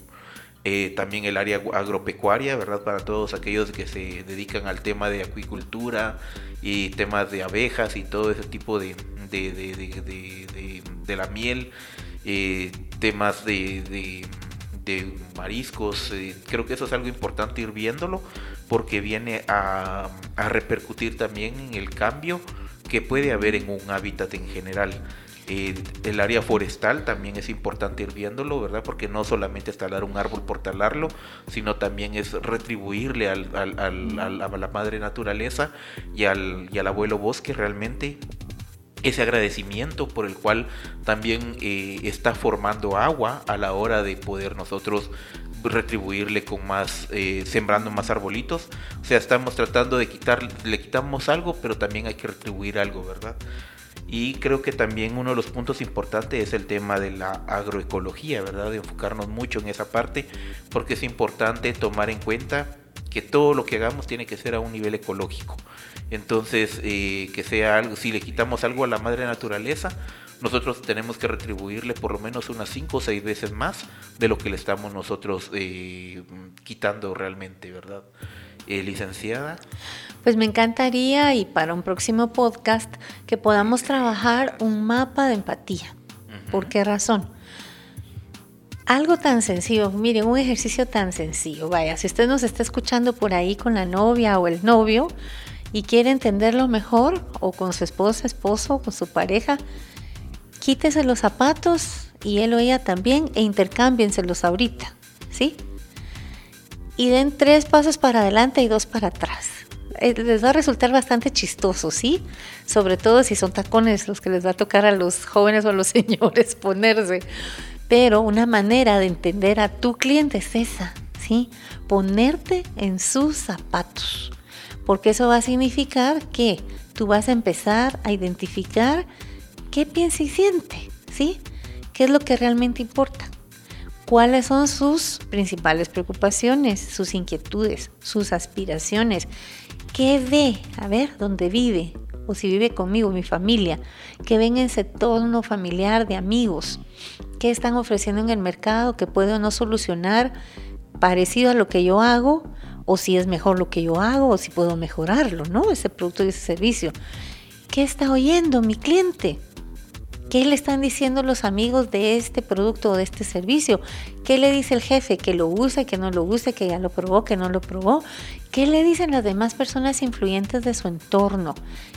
Eh, también el área agropecuaria, ¿verdad? Para todos aquellos que se dedican al tema de acuicultura y temas de abejas y todo ese tipo de, de, de, de la miel eh, temas de, mariscos. Eh, creo que eso es algo importante ir viéndolo porque viene a, a, repercutir también en el cambio que puede haber en un hábitat en general. El área forestal también es importante ir viéndolo, ¿verdad? Porque no solamente es talar un árbol por talarlo, sino también es retribuirle a la madre naturaleza y al, y al abuelo bosque realmente ese agradecimiento por el cual también eh, está formando agua a la hora de poder nosotros retribuirle con más, eh, sembrando más arbolitos. O sea, estamos tratando de quitar, le quitamos algo, pero también hay que retribuir algo, ¿verdad? Y creo que también uno de los puntos importantes es el tema de la agroecología, ¿verdad? De enfocarnos mucho en esa parte, porque es importante tomar en cuenta que todo lo que hagamos tiene que ser a un nivel ecológico. Entonces, eh, que sea algo, si le quitamos algo a la madre naturaleza, nosotros tenemos que retribuirle por lo menos unas 5 o 6 veces más de lo que le estamos nosotros eh, quitando realmente, ¿verdad? Eh, licenciada. Pues me encantaría y para un próximo podcast que podamos trabajar un mapa de empatía. ¿Por qué razón? Algo tan sencillo, miren, un ejercicio tan sencillo. Vaya, si usted nos está escuchando por ahí con la novia o el novio y quiere entenderlo mejor, o con su esposa, esposo, con su pareja, quítese los zapatos y él o ella también e intercámbienselos ahorita, ¿sí? Y den tres pasos para adelante y dos para atrás. Eh, les va a resultar bastante chistoso, ¿sí? Sobre todo si son tacones los que les va a tocar a los jóvenes o a los (laughs) señores ponerse. Pero una manera de entender a tu cliente es esa, ¿sí? Ponerte en sus zapatos. Porque eso va a significar que tú vas a empezar a identificar qué piensa y siente, ¿sí? ¿Qué es lo que realmente importa? ¿Cuáles son sus principales preocupaciones, sus inquietudes, sus aspiraciones? ¿Qué ve? A ver, ¿dónde vive? O si vive conmigo, mi familia. ¿Qué ven en ese entorno familiar de amigos? ¿Qué están ofreciendo en el mercado que puede o no solucionar parecido a lo que yo hago? O si es mejor lo que yo hago, o si puedo mejorarlo, ¿no? Ese producto y ese servicio. ¿Qué está oyendo mi cliente? ¿Qué le están diciendo los amigos de este producto o de este servicio? ¿Qué le dice el jefe? ¿Que lo usa, que no lo usa, que ya lo probó, que no lo probó? ¿Qué le dicen las demás personas influyentes de su entorno?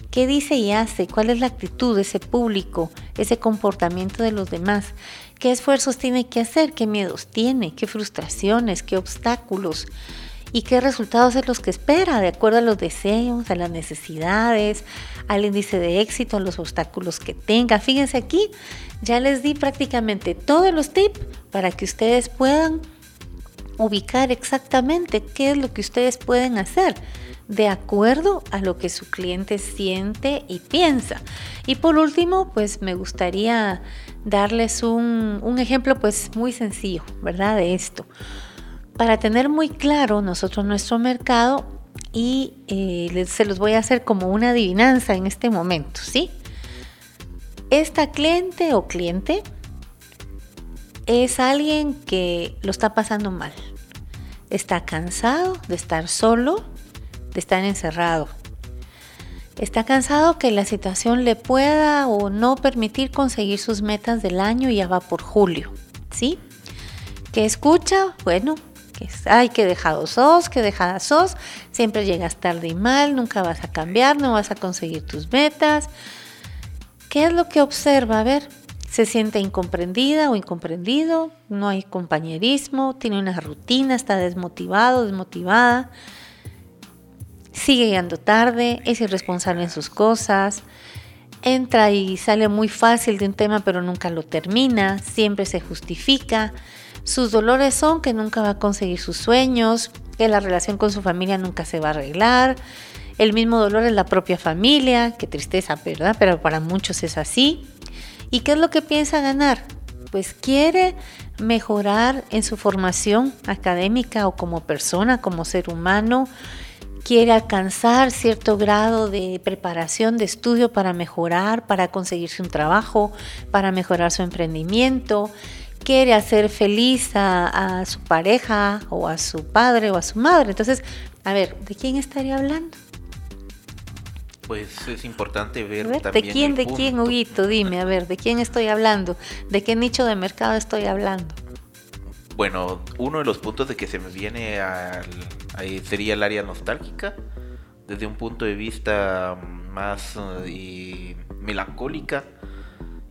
¿Qué dice y hace? ¿Cuál es la actitud de ese público, ese comportamiento de los demás? ¿Qué esfuerzos tiene que hacer? ¿Qué miedos tiene? ¿Qué frustraciones? ¿Qué obstáculos? Y qué resultados es los que espera, de acuerdo a los deseos, a las necesidades, al índice de éxito, a los obstáculos que tenga. Fíjense aquí, ya les di prácticamente todos los tips para que ustedes puedan ubicar exactamente qué es lo que ustedes pueden hacer de acuerdo a lo que su cliente siente y piensa. Y por último, pues me gustaría darles un, un ejemplo pues muy sencillo, ¿verdad? De esto para tener muy claro nosotros nuestro mercado y eh, se los voy a hacer como una adivinanza en este momento, ¿sí? Esta cliente o cliente es alguien que lo está pasando mal. Está cansado de estar solo, de estar encerrado. Está cansado que la situación le pueda o no permitir conseguir sus metas del año y ya va por julio, ¿sí? ¿Qué escucha? Bueno, que ay, qué dejado sos, qué dejada sos, siempre llegas tarde y mal, nunca vas a cambiar, no vas a conseguir tus metas. ¿Qué es lo que observa? A ver, se siente incomprendida o incomprendido, no hay compañerismo, tiene una rutina, está desmotivado, desmotivada, sigue llegando tarde, es irresponsable en sus cosas, entra y sale muy fácil de un tema pero nunca lo termina, siempre se justifica, sus dolores son que nunca va a conseguir sus sueños, que la relación con su familia nunca se va a arreglar. El mismo dolor es la propia familia, qué tristeza, ¿verdad? Pero para muchos es así. ¿Y qué es lo que piensa ganar? Pues quiere mejorar en su formación académica o como persona, como ser humano. Quiere alcanzar cierto grado de preparación, de estudio para mejorar, para conseguirse un trabajo, para mejorar su emprendimiento quiere hacer feliz a, su pareja o a su padre o a su madre. Entonces, a ver, ¿de quién estaría hablando? Pues es importante ver, ¿De quién, de quién, Huguito? Dime, a ver, ¿de quién estoy hablando? ¿De qué nicho de mercado estoy hablando? Bueno, uno de los puntos de que se me viene al, sería el área nostálgica, desde un punto de vista más eh, melancólica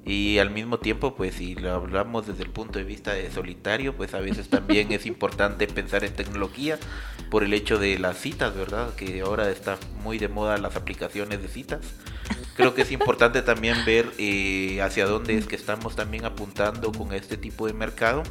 y al mismo tiempo, pues si lo hablamos desde el punto de vista de solitario, pues a veces también es importante pensar en tecnología por el hecho de las citas, ¿verdad? Que ahora está muy de moda las aplicaciones de citas. Creo que es importante también ver eh, hacia dónde es que estamos también apuntando con este tipo de mercado,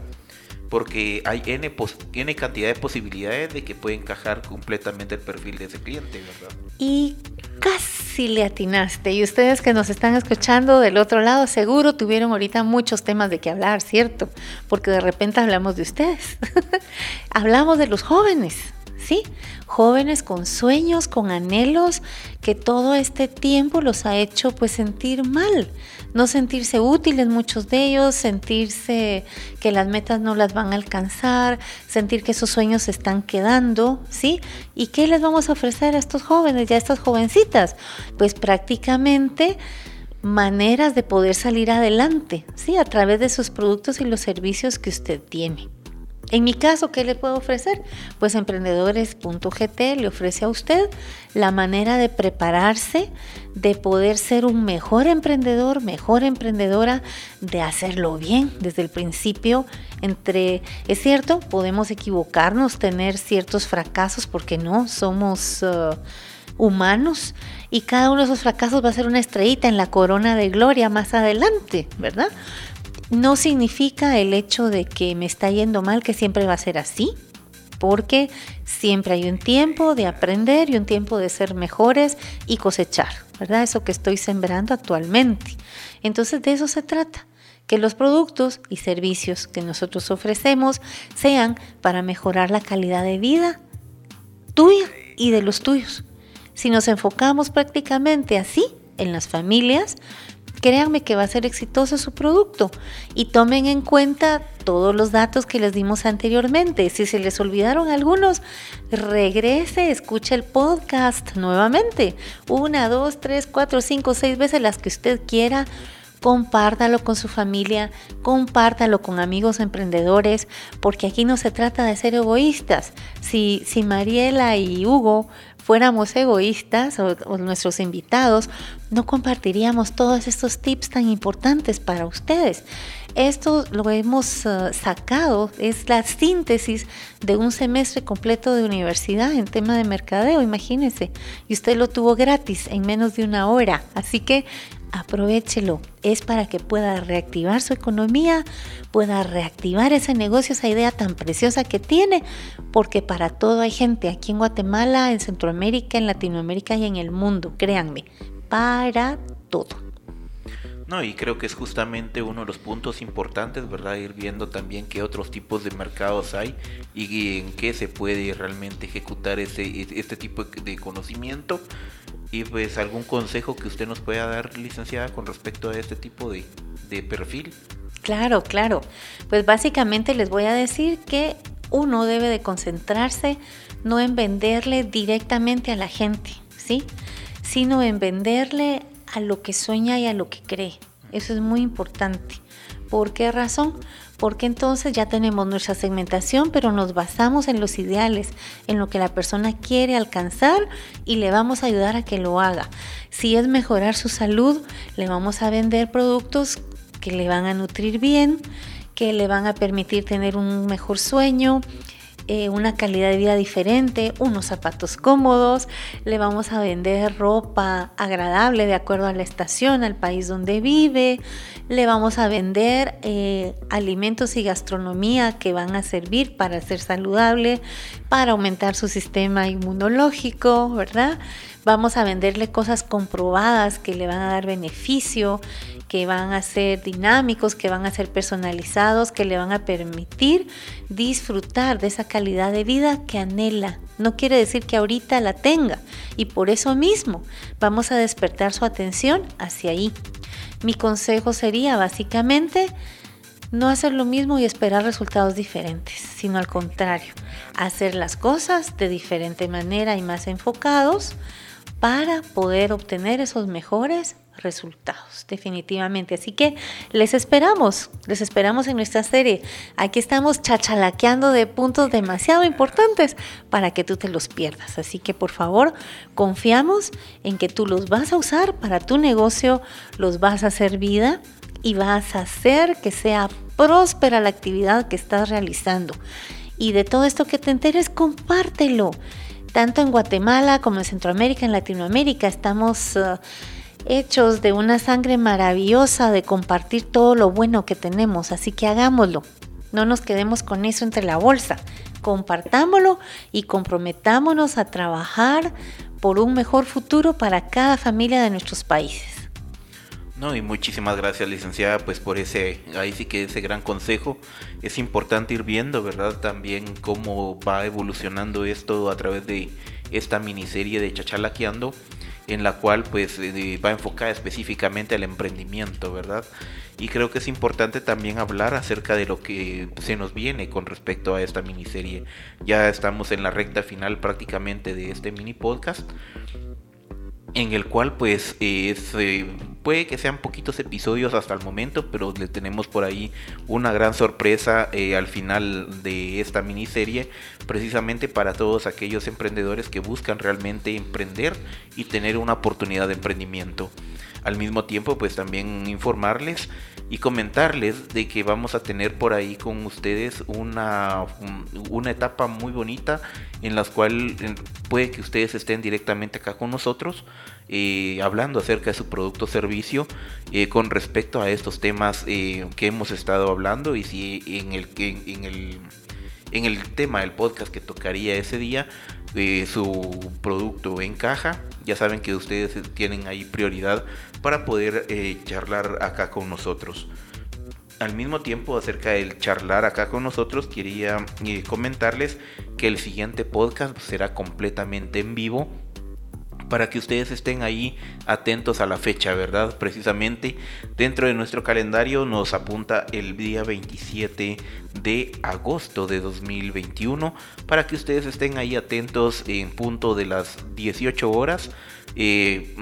porque hay N, N cantidad de posibilidades de que puede encajar completamente el perfil de ese cliente, ¿verdad? Y casi si le atinaste. Y ustedes que nos están escuchando del otro lado, seguro tuvieron ahorita muchos temas de qué hablar, ¿cierto? Porque de repente hablamos de ustedes. (laughs) hablamos de los jóvenes, ¿sí? Jóvenes con sueños, con anhelos, que todo este tiempo los ha hecho pues sentir mal, no sentirse útiles muchos de ellos, sentirse que las metas no las van a alcanzar, sentir que sus sueños se están quedando, ¿sí? ¿Y qué les vamos a ofrecer a estos jóvenes y a estas jovencitas? Pues prácticamente maneras de poder salir adelante, ¿sí? A través de sus productos y los servicios que usted tiene. En mi caso, ¿qué le puedo ofrecer? Pues emprendedores.gt le ofrece a usted la manera de prepararse, de poder ser un mejor emprendedor, mejor emprendedora, de hacerlo bien desde el principio. Entre, es cierto, podemos equivocarnos, tener ciertos fracasos, porque no, somos... Uh, humanos y cada uno de esos fracasos va a ser una estrellita en la corona de gloria más adelante, ¿verdad? No significa el hecho de que me está yendo mal que siempre va a ser así, porque siempre hay un tiempo de aprender y un tiempo de ser mejores y cosechar, ¿verdad? Eso que estoy sembrando actualmente. Entonces de eso se trata, que los productos y servicios que nosotros ofrecemos sean para mejorar la calidad de vida tuya y de los tuyos. Si nos enfocamos prácticamente así en las familias, créanme que va a ser exitoso su producto y tomen en cuenta todos los datos que les dimos anteriormente. Si se les olvidaron algunos, regrese, escuche el podcast nuevamente. Una, dos, tres, cuatro, cinco, seis veces las que usted quiera. Compártalo con su familia, compártalo con amigos emprendedores, porque aquí no se trata de ser egoístas. Si, si Mariela y Hugo fuéramos egoístas o, nuestros invitados, no compartiríamos todos estos tips tan importantes para ustedes. Esto lo hemos uh, sacado, es la síntesis de un semestre completo de universidad en tema de mercadeo, imagínense. Y usted lo tuvo gratis en menos de una hora. Así que aprovechelo. Es para que pueda reactivar su economía, pueda reactivar ese negocio, esa idea tan preciosa que tiene, porque para todo hay gente aquí en Guatemala, en Centroamérica, en Latinoamérica y en el mundo, créanme, para todo. No, y creo que es justamente uno de los puntos importantes, ¿verdad? Ir viendo también qué otros tipos de mercados hay y en qué se puede realmente ejecutar ese, este tipo de conocimiento y pues algún consejo que usted nos pueda dar, licenciada, con respecto a este tipo de, de perfil. Claro, claro. Pues básicamente les voy a decir que uno debe de concentrarse no en venderle directamente a la gente, ¿sí? Sino en venderle a lo que sueña y a lo que cree. Eso es muy importante. ¿Por qué razón? Porque entonces ya tenemos nuestra segmentación, pero nos basamos en los ideales, en lo que la persona quiere alcanzar y le vamos a ayudar a que lo haga. Si es mejorar su salud, le vamos a vender productos que le van a nutrir bien, que le van a permitir tener un mejor sueño, eh, una calidad de vida diferente, unos zapatos cómodos, le vamos a vender ropa agradable de acuerdo a la estación, al país donde vive, le vamos a vender eh, alimentos y gastronomía que van a servir para ser saludable, para aumentar su sistema inmunológico, ¿verdad? Vamos a venderle cosas comprobadas que le van a dar beneficio, que van a ser dinámicos, que van a ser personalizados, que le van a permitir disfrutar de esa calidad de vida que anhela. No quiere decir que ahorita la tenga y por eso mismo vamos a despertar su atención hacia ahí. Mi consejo sería básicamente no hacer lo mismo y esperar resultados diferentes, sino al contrario, hacer las cosas de diferente manera y más enfocados para poder obtener esos mejores resultados, definitivamente. Así que les esperamos, les esperamos en nuestra serie. Aquí estamos chachalaqueando de puntos demasiado importantes para que tú te los pierdas. Así que por favor, confiamos en que tú los vas a usar para tu negocio, los vas a hacer vida y vas a hacer que sea próspera la actividad que estás realizando. Y de todo esto que te enteres, compártelo. Tanto en Guatemala como en Centroamérica, en Latinoamérica, estamos... Uh, hechos de una sangre maravillosa de compartir todo lo bueno que tenemos, así que hagámoslo. No nos quedemos con eso entre la bolsa. Compartámoslo y comprometámonos a trabajar por un mejor futuro para cada familia de nuestros países. No, y muchísimas gracias, licenciada, pues por ese, ahí sí que ese gran consejo. Es importante ir viendo, ¿verdad? También cómo va evolucionando esto a través de esta miniserie de Chachalaqueando, en la cual pues eh, va enfocada específicamente al emprendimiento, ¿verdad? Y creo que es importante también hablar acerca de lo que se nos viene con respecto a esta miniserie. Ya estamos en la recta final prácticamente de este mini podcast en el cual pues es, eh, puede que sean poquitos episodios hasta el momento, pero le tenemos por ahí una gran sorpresa eh, al final de esta miniserie, precisamente para todos aquellos emprendedores que buscan realmente emprender y tener una oportunidad de emprendimiento. Al mismo tiempo pues también informarles y comentarles de que vamos a tener por ahí con ustedes una, una etapa muy bonita en la cual puede que ustedes estén directamente acá con nosotros eh, hablando acerca de su producto o servicio eh, con respecto a estos temas eh, que hemos estado hablando y si en el, en, el, en el tema del podcast que tocaría ese día su producto encaja. Ya saben que ustedes tienen ahí prioridad para poder eh, charlar acá con nosotros. Al mismo tiempo, acerca del charlar acá con nosotros, quería eh, comentarles que el siguiente podcast será completamente en vivo para que ustedes estén ahí atentos a la fecha, ¿verdad? Precisamente dentro de nuestro calendario nos apunta el día 27 de agosto de 2021 para que ustedes estén ahí atentos en punto de las 18 horas. Eh,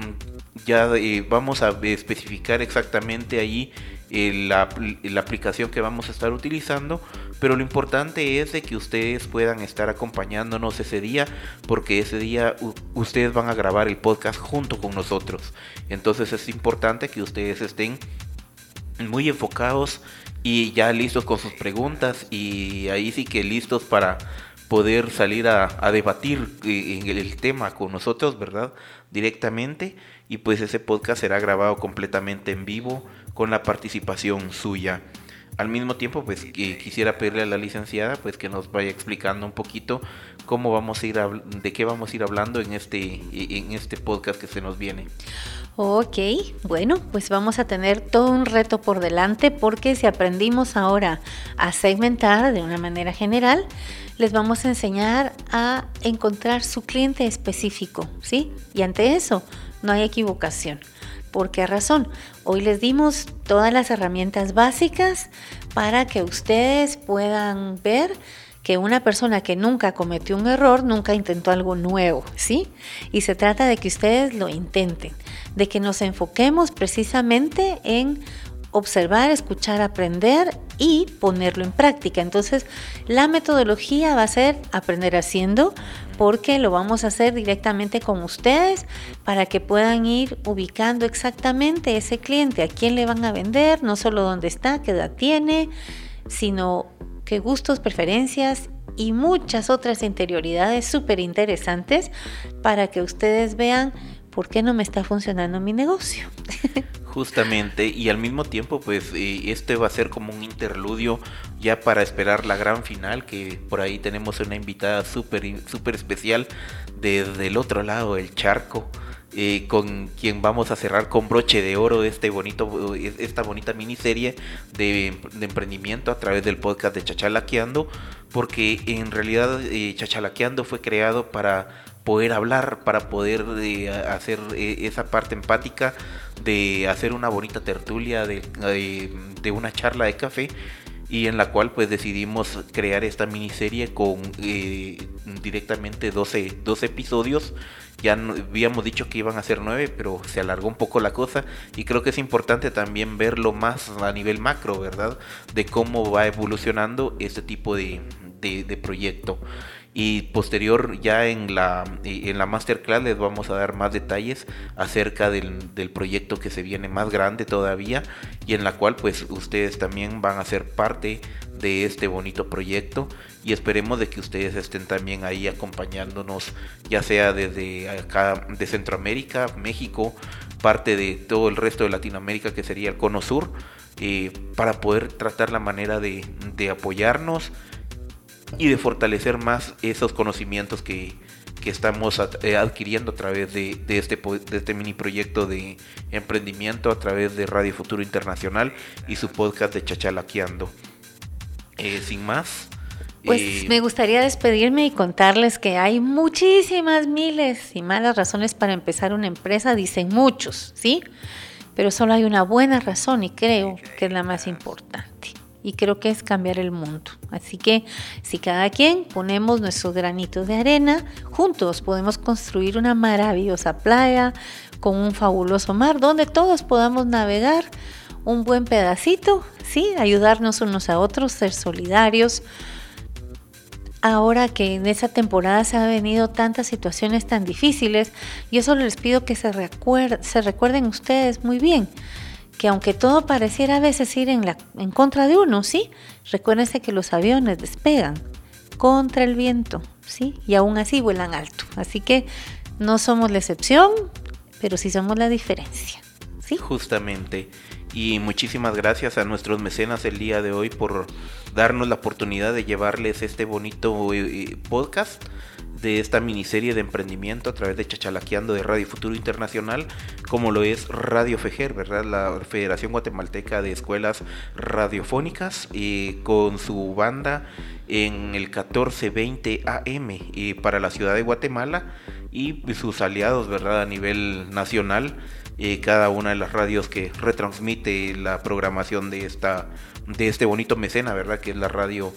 ya eh, vamos a especificar exactamente ahí la, aplicación que vamos a estar utilizando, pero lo importante es de que ustedes puedan estar acompañándonos ese día, porque ese día ustedes van a grabar el podcast junto con nosotros. Entonces es importante que ustedes estén muy enfocados y ya listos con sus preguntas y ahí sí que listos para poder salir a, debatir eh, en el tema con nosotros, ¿verdad? Directamente. Y pues ese podcast será grabado completamente en vivo con la participación suya. Al mismo tiempo, pues quisiera pedirle a la licenciada pues que nos vaya explicando un poquito cómo vamos a ir de qué vamos a ir hablando en este en este podcast que se nos viene. Ok, bueno, pues vamos a tener todo un reto por delante porque si aprendimos ahora a segmentar de una manera general, les vamos a enseñar a encontrar su cliente específico, ¿sí? Y ante eso no hay equivocación. ¿Por qué razón? Hoy les dimos todas las herramientas básicas para que ustedes puedan ver que una persona que nunca cometió un error nunca intentó algo nuevo, ¿sí? Y se trata de que ustedes lo intenten, de que nos enfoquemos precisamente en observar, escuchar, aprender y ponerlo en práctica. Entonces, la metodología va a ser aprender haciendo, porque lo vamos a hacer directamente con ustedes para que puedan ir ubicando exactamente ese cliente, a quién le van a vender, no solo dónde está, qué edad tiene, sino qué gustos, preferencias y muchas otras interioridades súper interesantes para que ustedes vean por qué no me está funcionando mi negocio. (laughs) Justamente, y al mismo tiempo, pues este va a ser como un interludio ya para esperar la gran final, que por ahí tenemos una invitada súper super especial desde el otro lado del charco. Eh, con quien vamos a cerrar con broche de oro este bonito, esta bonita miniserie de, de emprendimiento a través del podcast de Chachalaqueando, porque en realidad eh, Chachalaqueando fue creado para poder hablar, para poder hacer eh, esa parte empática, de hacer una bonita tertulia, de, de, una charla de café y en la cual pues decidimos crear esta miniserie con eh, directamente 12, 12 episodios. Ya habíamos dicho que iban a ser 9, pero se alargó un poco la cosa y creo que es importante también verlo más a nivel macro, ¿verdad? De cómo va evolucionando este tipo de, de proyecto y posterior ya en la, en la masterclass les vamos a dar más detalles acerca del, del, proyecto que se viene más grande todavía y en la cual pues ustedes también van a ser parte de este bonito proyecto y esperemos de que ustedes estén también ahí acompañándonos ya sea desde acá de Centroamérica, México, parte de todo el resto de Latinoamérica que sería el Cono Sur eh, para poder tratar la manera de, de apoyarnos y de fortalecer más esos conocimientos que, que estamos eh, adquiriendo a través de, este, de este mini proyecto de emprendimiento a través de Radio Futuro Internacional y su podcast de Chachalaqueando. Eh, sin más. Pues eh, me gustaría despedirme y contarles que hay muchísimas miles y malas razones para empezar una empresa, dicen muchos, ¿sí? Pero solo hay una buena razón y creo que es la más importante y creo que es cambiar el mundo. Así que si cada quien ponemos nuestros granitos de arena, juntos podemos construir una maravillosa playa con un fabuloso mar donde todos podamos navegar un buen pedacito, sí, ayudarnos unos a otros, ser solidarios. Ahora que en esa temporada se han venido tantas situaciones tan difíciles, yo solo les pido que se, se recuerden ustedes muy bien que aunque todo pareciera a veces ir en, la, en contra de uno, ¿sí? Recuérdense que los aviones despegan contra el viento, ¿sí? Y aún así vuelan alto. Así que no somos la excepción, pero sí somos la diferencia, ¿sí? Justamente. Y muchísimas gracias a nuestros mecenas el día de hoy por darnos la oportunidad de llevarles este bonito eh, podcast de esta miniserie de emprendimiento a través de Chachalaqueando de Radio Futuro Internacional, como lo es Radio FEGER, ¿verdad? La Federación Guatemalteca de Escuelas Radiofónicas, y con su banda en el 1420 AM y para la ciudad de Guatemala y sus aliados, ¿verdad? A nivel nacional, cada una de las radios que retransmite la programación de esta de este bonito mecena, ¿verdad? Que es la radio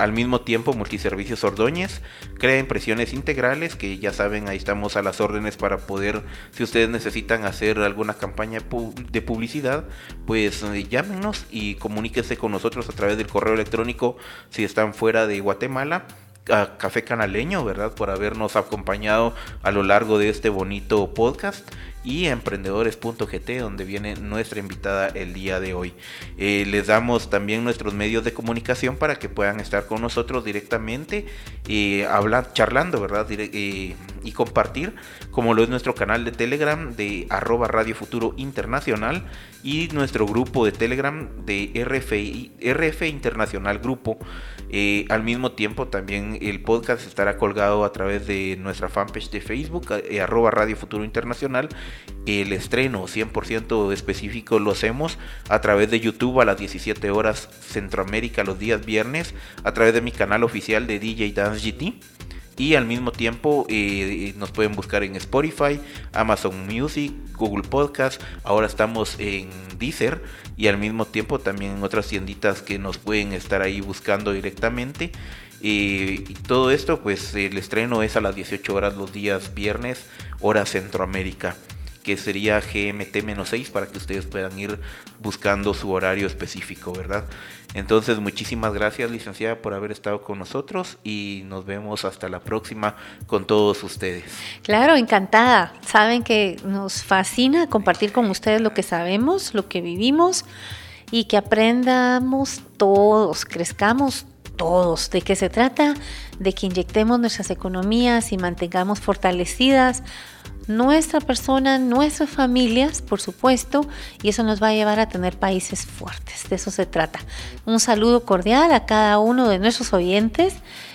Al mismo tiempo, Multiservicios Ordóñez crea impresiones integrales, que ya saben, ahí estamos a las órdenes para poder, si ustedes necesitan hacer alguna campaña de publicidad, pues eh, llámenos y comuníquense con nosotros a través del correo electrónico si están fuera de Guatemala a Café Canaleño, ¿verdad? Por habernos acompañado a lo largo de este bonito podcast y emprendedores.gt donde viene nuestra invitada el día de hoy. Eh, les damos también nuestros medios de comunicación para que puedan estar con nosotros directamente y hablar, charlando, ¿verdad? y compartir, como lo es nuestro canal de Telegram de arroba Radio Futuro Internacional y nuestro grupo de Telegram de RFI, RF Internacional Grupo. Eh, al mismo tiempo también el podcast estará colgado a través de nuestra fanpage de Facebook, eh, arroba Radio Futuro Internacional. El estreno 100% específico lo hacemos a través de YouTube a las 17 horas Centroamérica los días viernes, a través de mi canal oficial de DJ Dance GT y al mismo tiempo eh, nos pueden buscar en Spotify, Amazon Music, Google Podcast, ahora estamos en Deezer y al mismo tiempo también en otras tienditas que nos pueden estar ahí buscando directamente. y todo esto pues el estreno es a las 18 horas los días viernes, hora Centroamérica que sería GMT-6 para que ustedes puedan ir buscando su horario específico, ¿verdad? Entonces, muchísimas gracias, licenciada, por haber estado con nosotros y nos vemos hasta la próxima con todos ustedes. Claro, encantada. Saben que nos fascina compartir con ustedes lo que sabemos, lo que vivimos y que aprendamos todos, crezcamos todos. ¿De qué se trata? De que inyectemos nuestras economías y mantengamos fortalecidas nuestra persona, nuestras familias, por supuesto, y eso nos va a llevar a tener países fuertes. De eso se trata. Un saludo cordial a cada uno de nuestros oyentes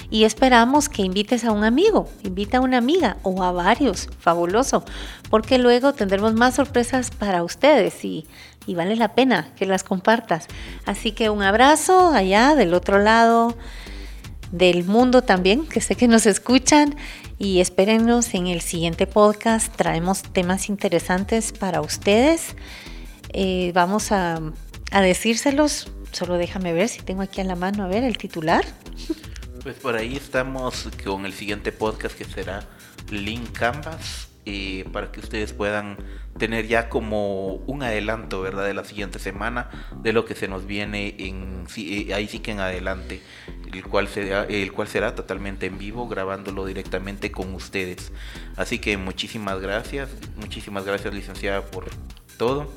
y esperamos que invites a un amigo, invita a una amiga o a varios, fabuloso, porque luego tendremos más sorpresas para ustedes y, y vale la pena que las compartas. Así que un abrazo allá del otro lado del mundo también, que sé que nos escuchan y espérennos en el siguiente podcast. Traemos temas interesantes para ustedes. Eh, vamos a, a, decírselos. Solo déjame ver si tengo aquí a la mano, a ver, el titular. Pues por ahí estamos con el siguiente podcast que será Link Canvas. Eh, para que ustedes puedan tener ya como un adelanto, ¿verdad? De la siguiente semana, de lo que se nos viene en, eh, ahí sí que en adelante el cual, el cual será totalmente en vivo, grabándolo directamente con ustedes. Así que muchísimas gracias, muchísimas gracias licenciada por todo.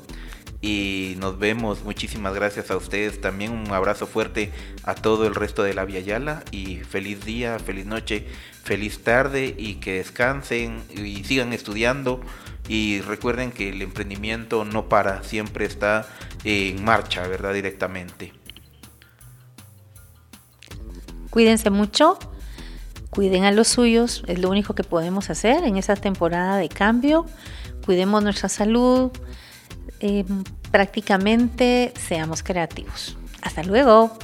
Y nos vemos, muchísimas gracias a ustedes también, un abrazo fuerte a todo el resto de la Via Yala y feliz día, feliz noche, feliz tarde y que descansen y sigan estudiando y recuerden que el emprendimiento no para, siempre está en marcha, ¿verdad? Directamente. Cuídense mucho. cuiden a los suyos, es lo único que podemos hacer en esa temporada de cambio. Cuidemos nuestra salud, eh, prácticamente seamos creativos. Hasta luego.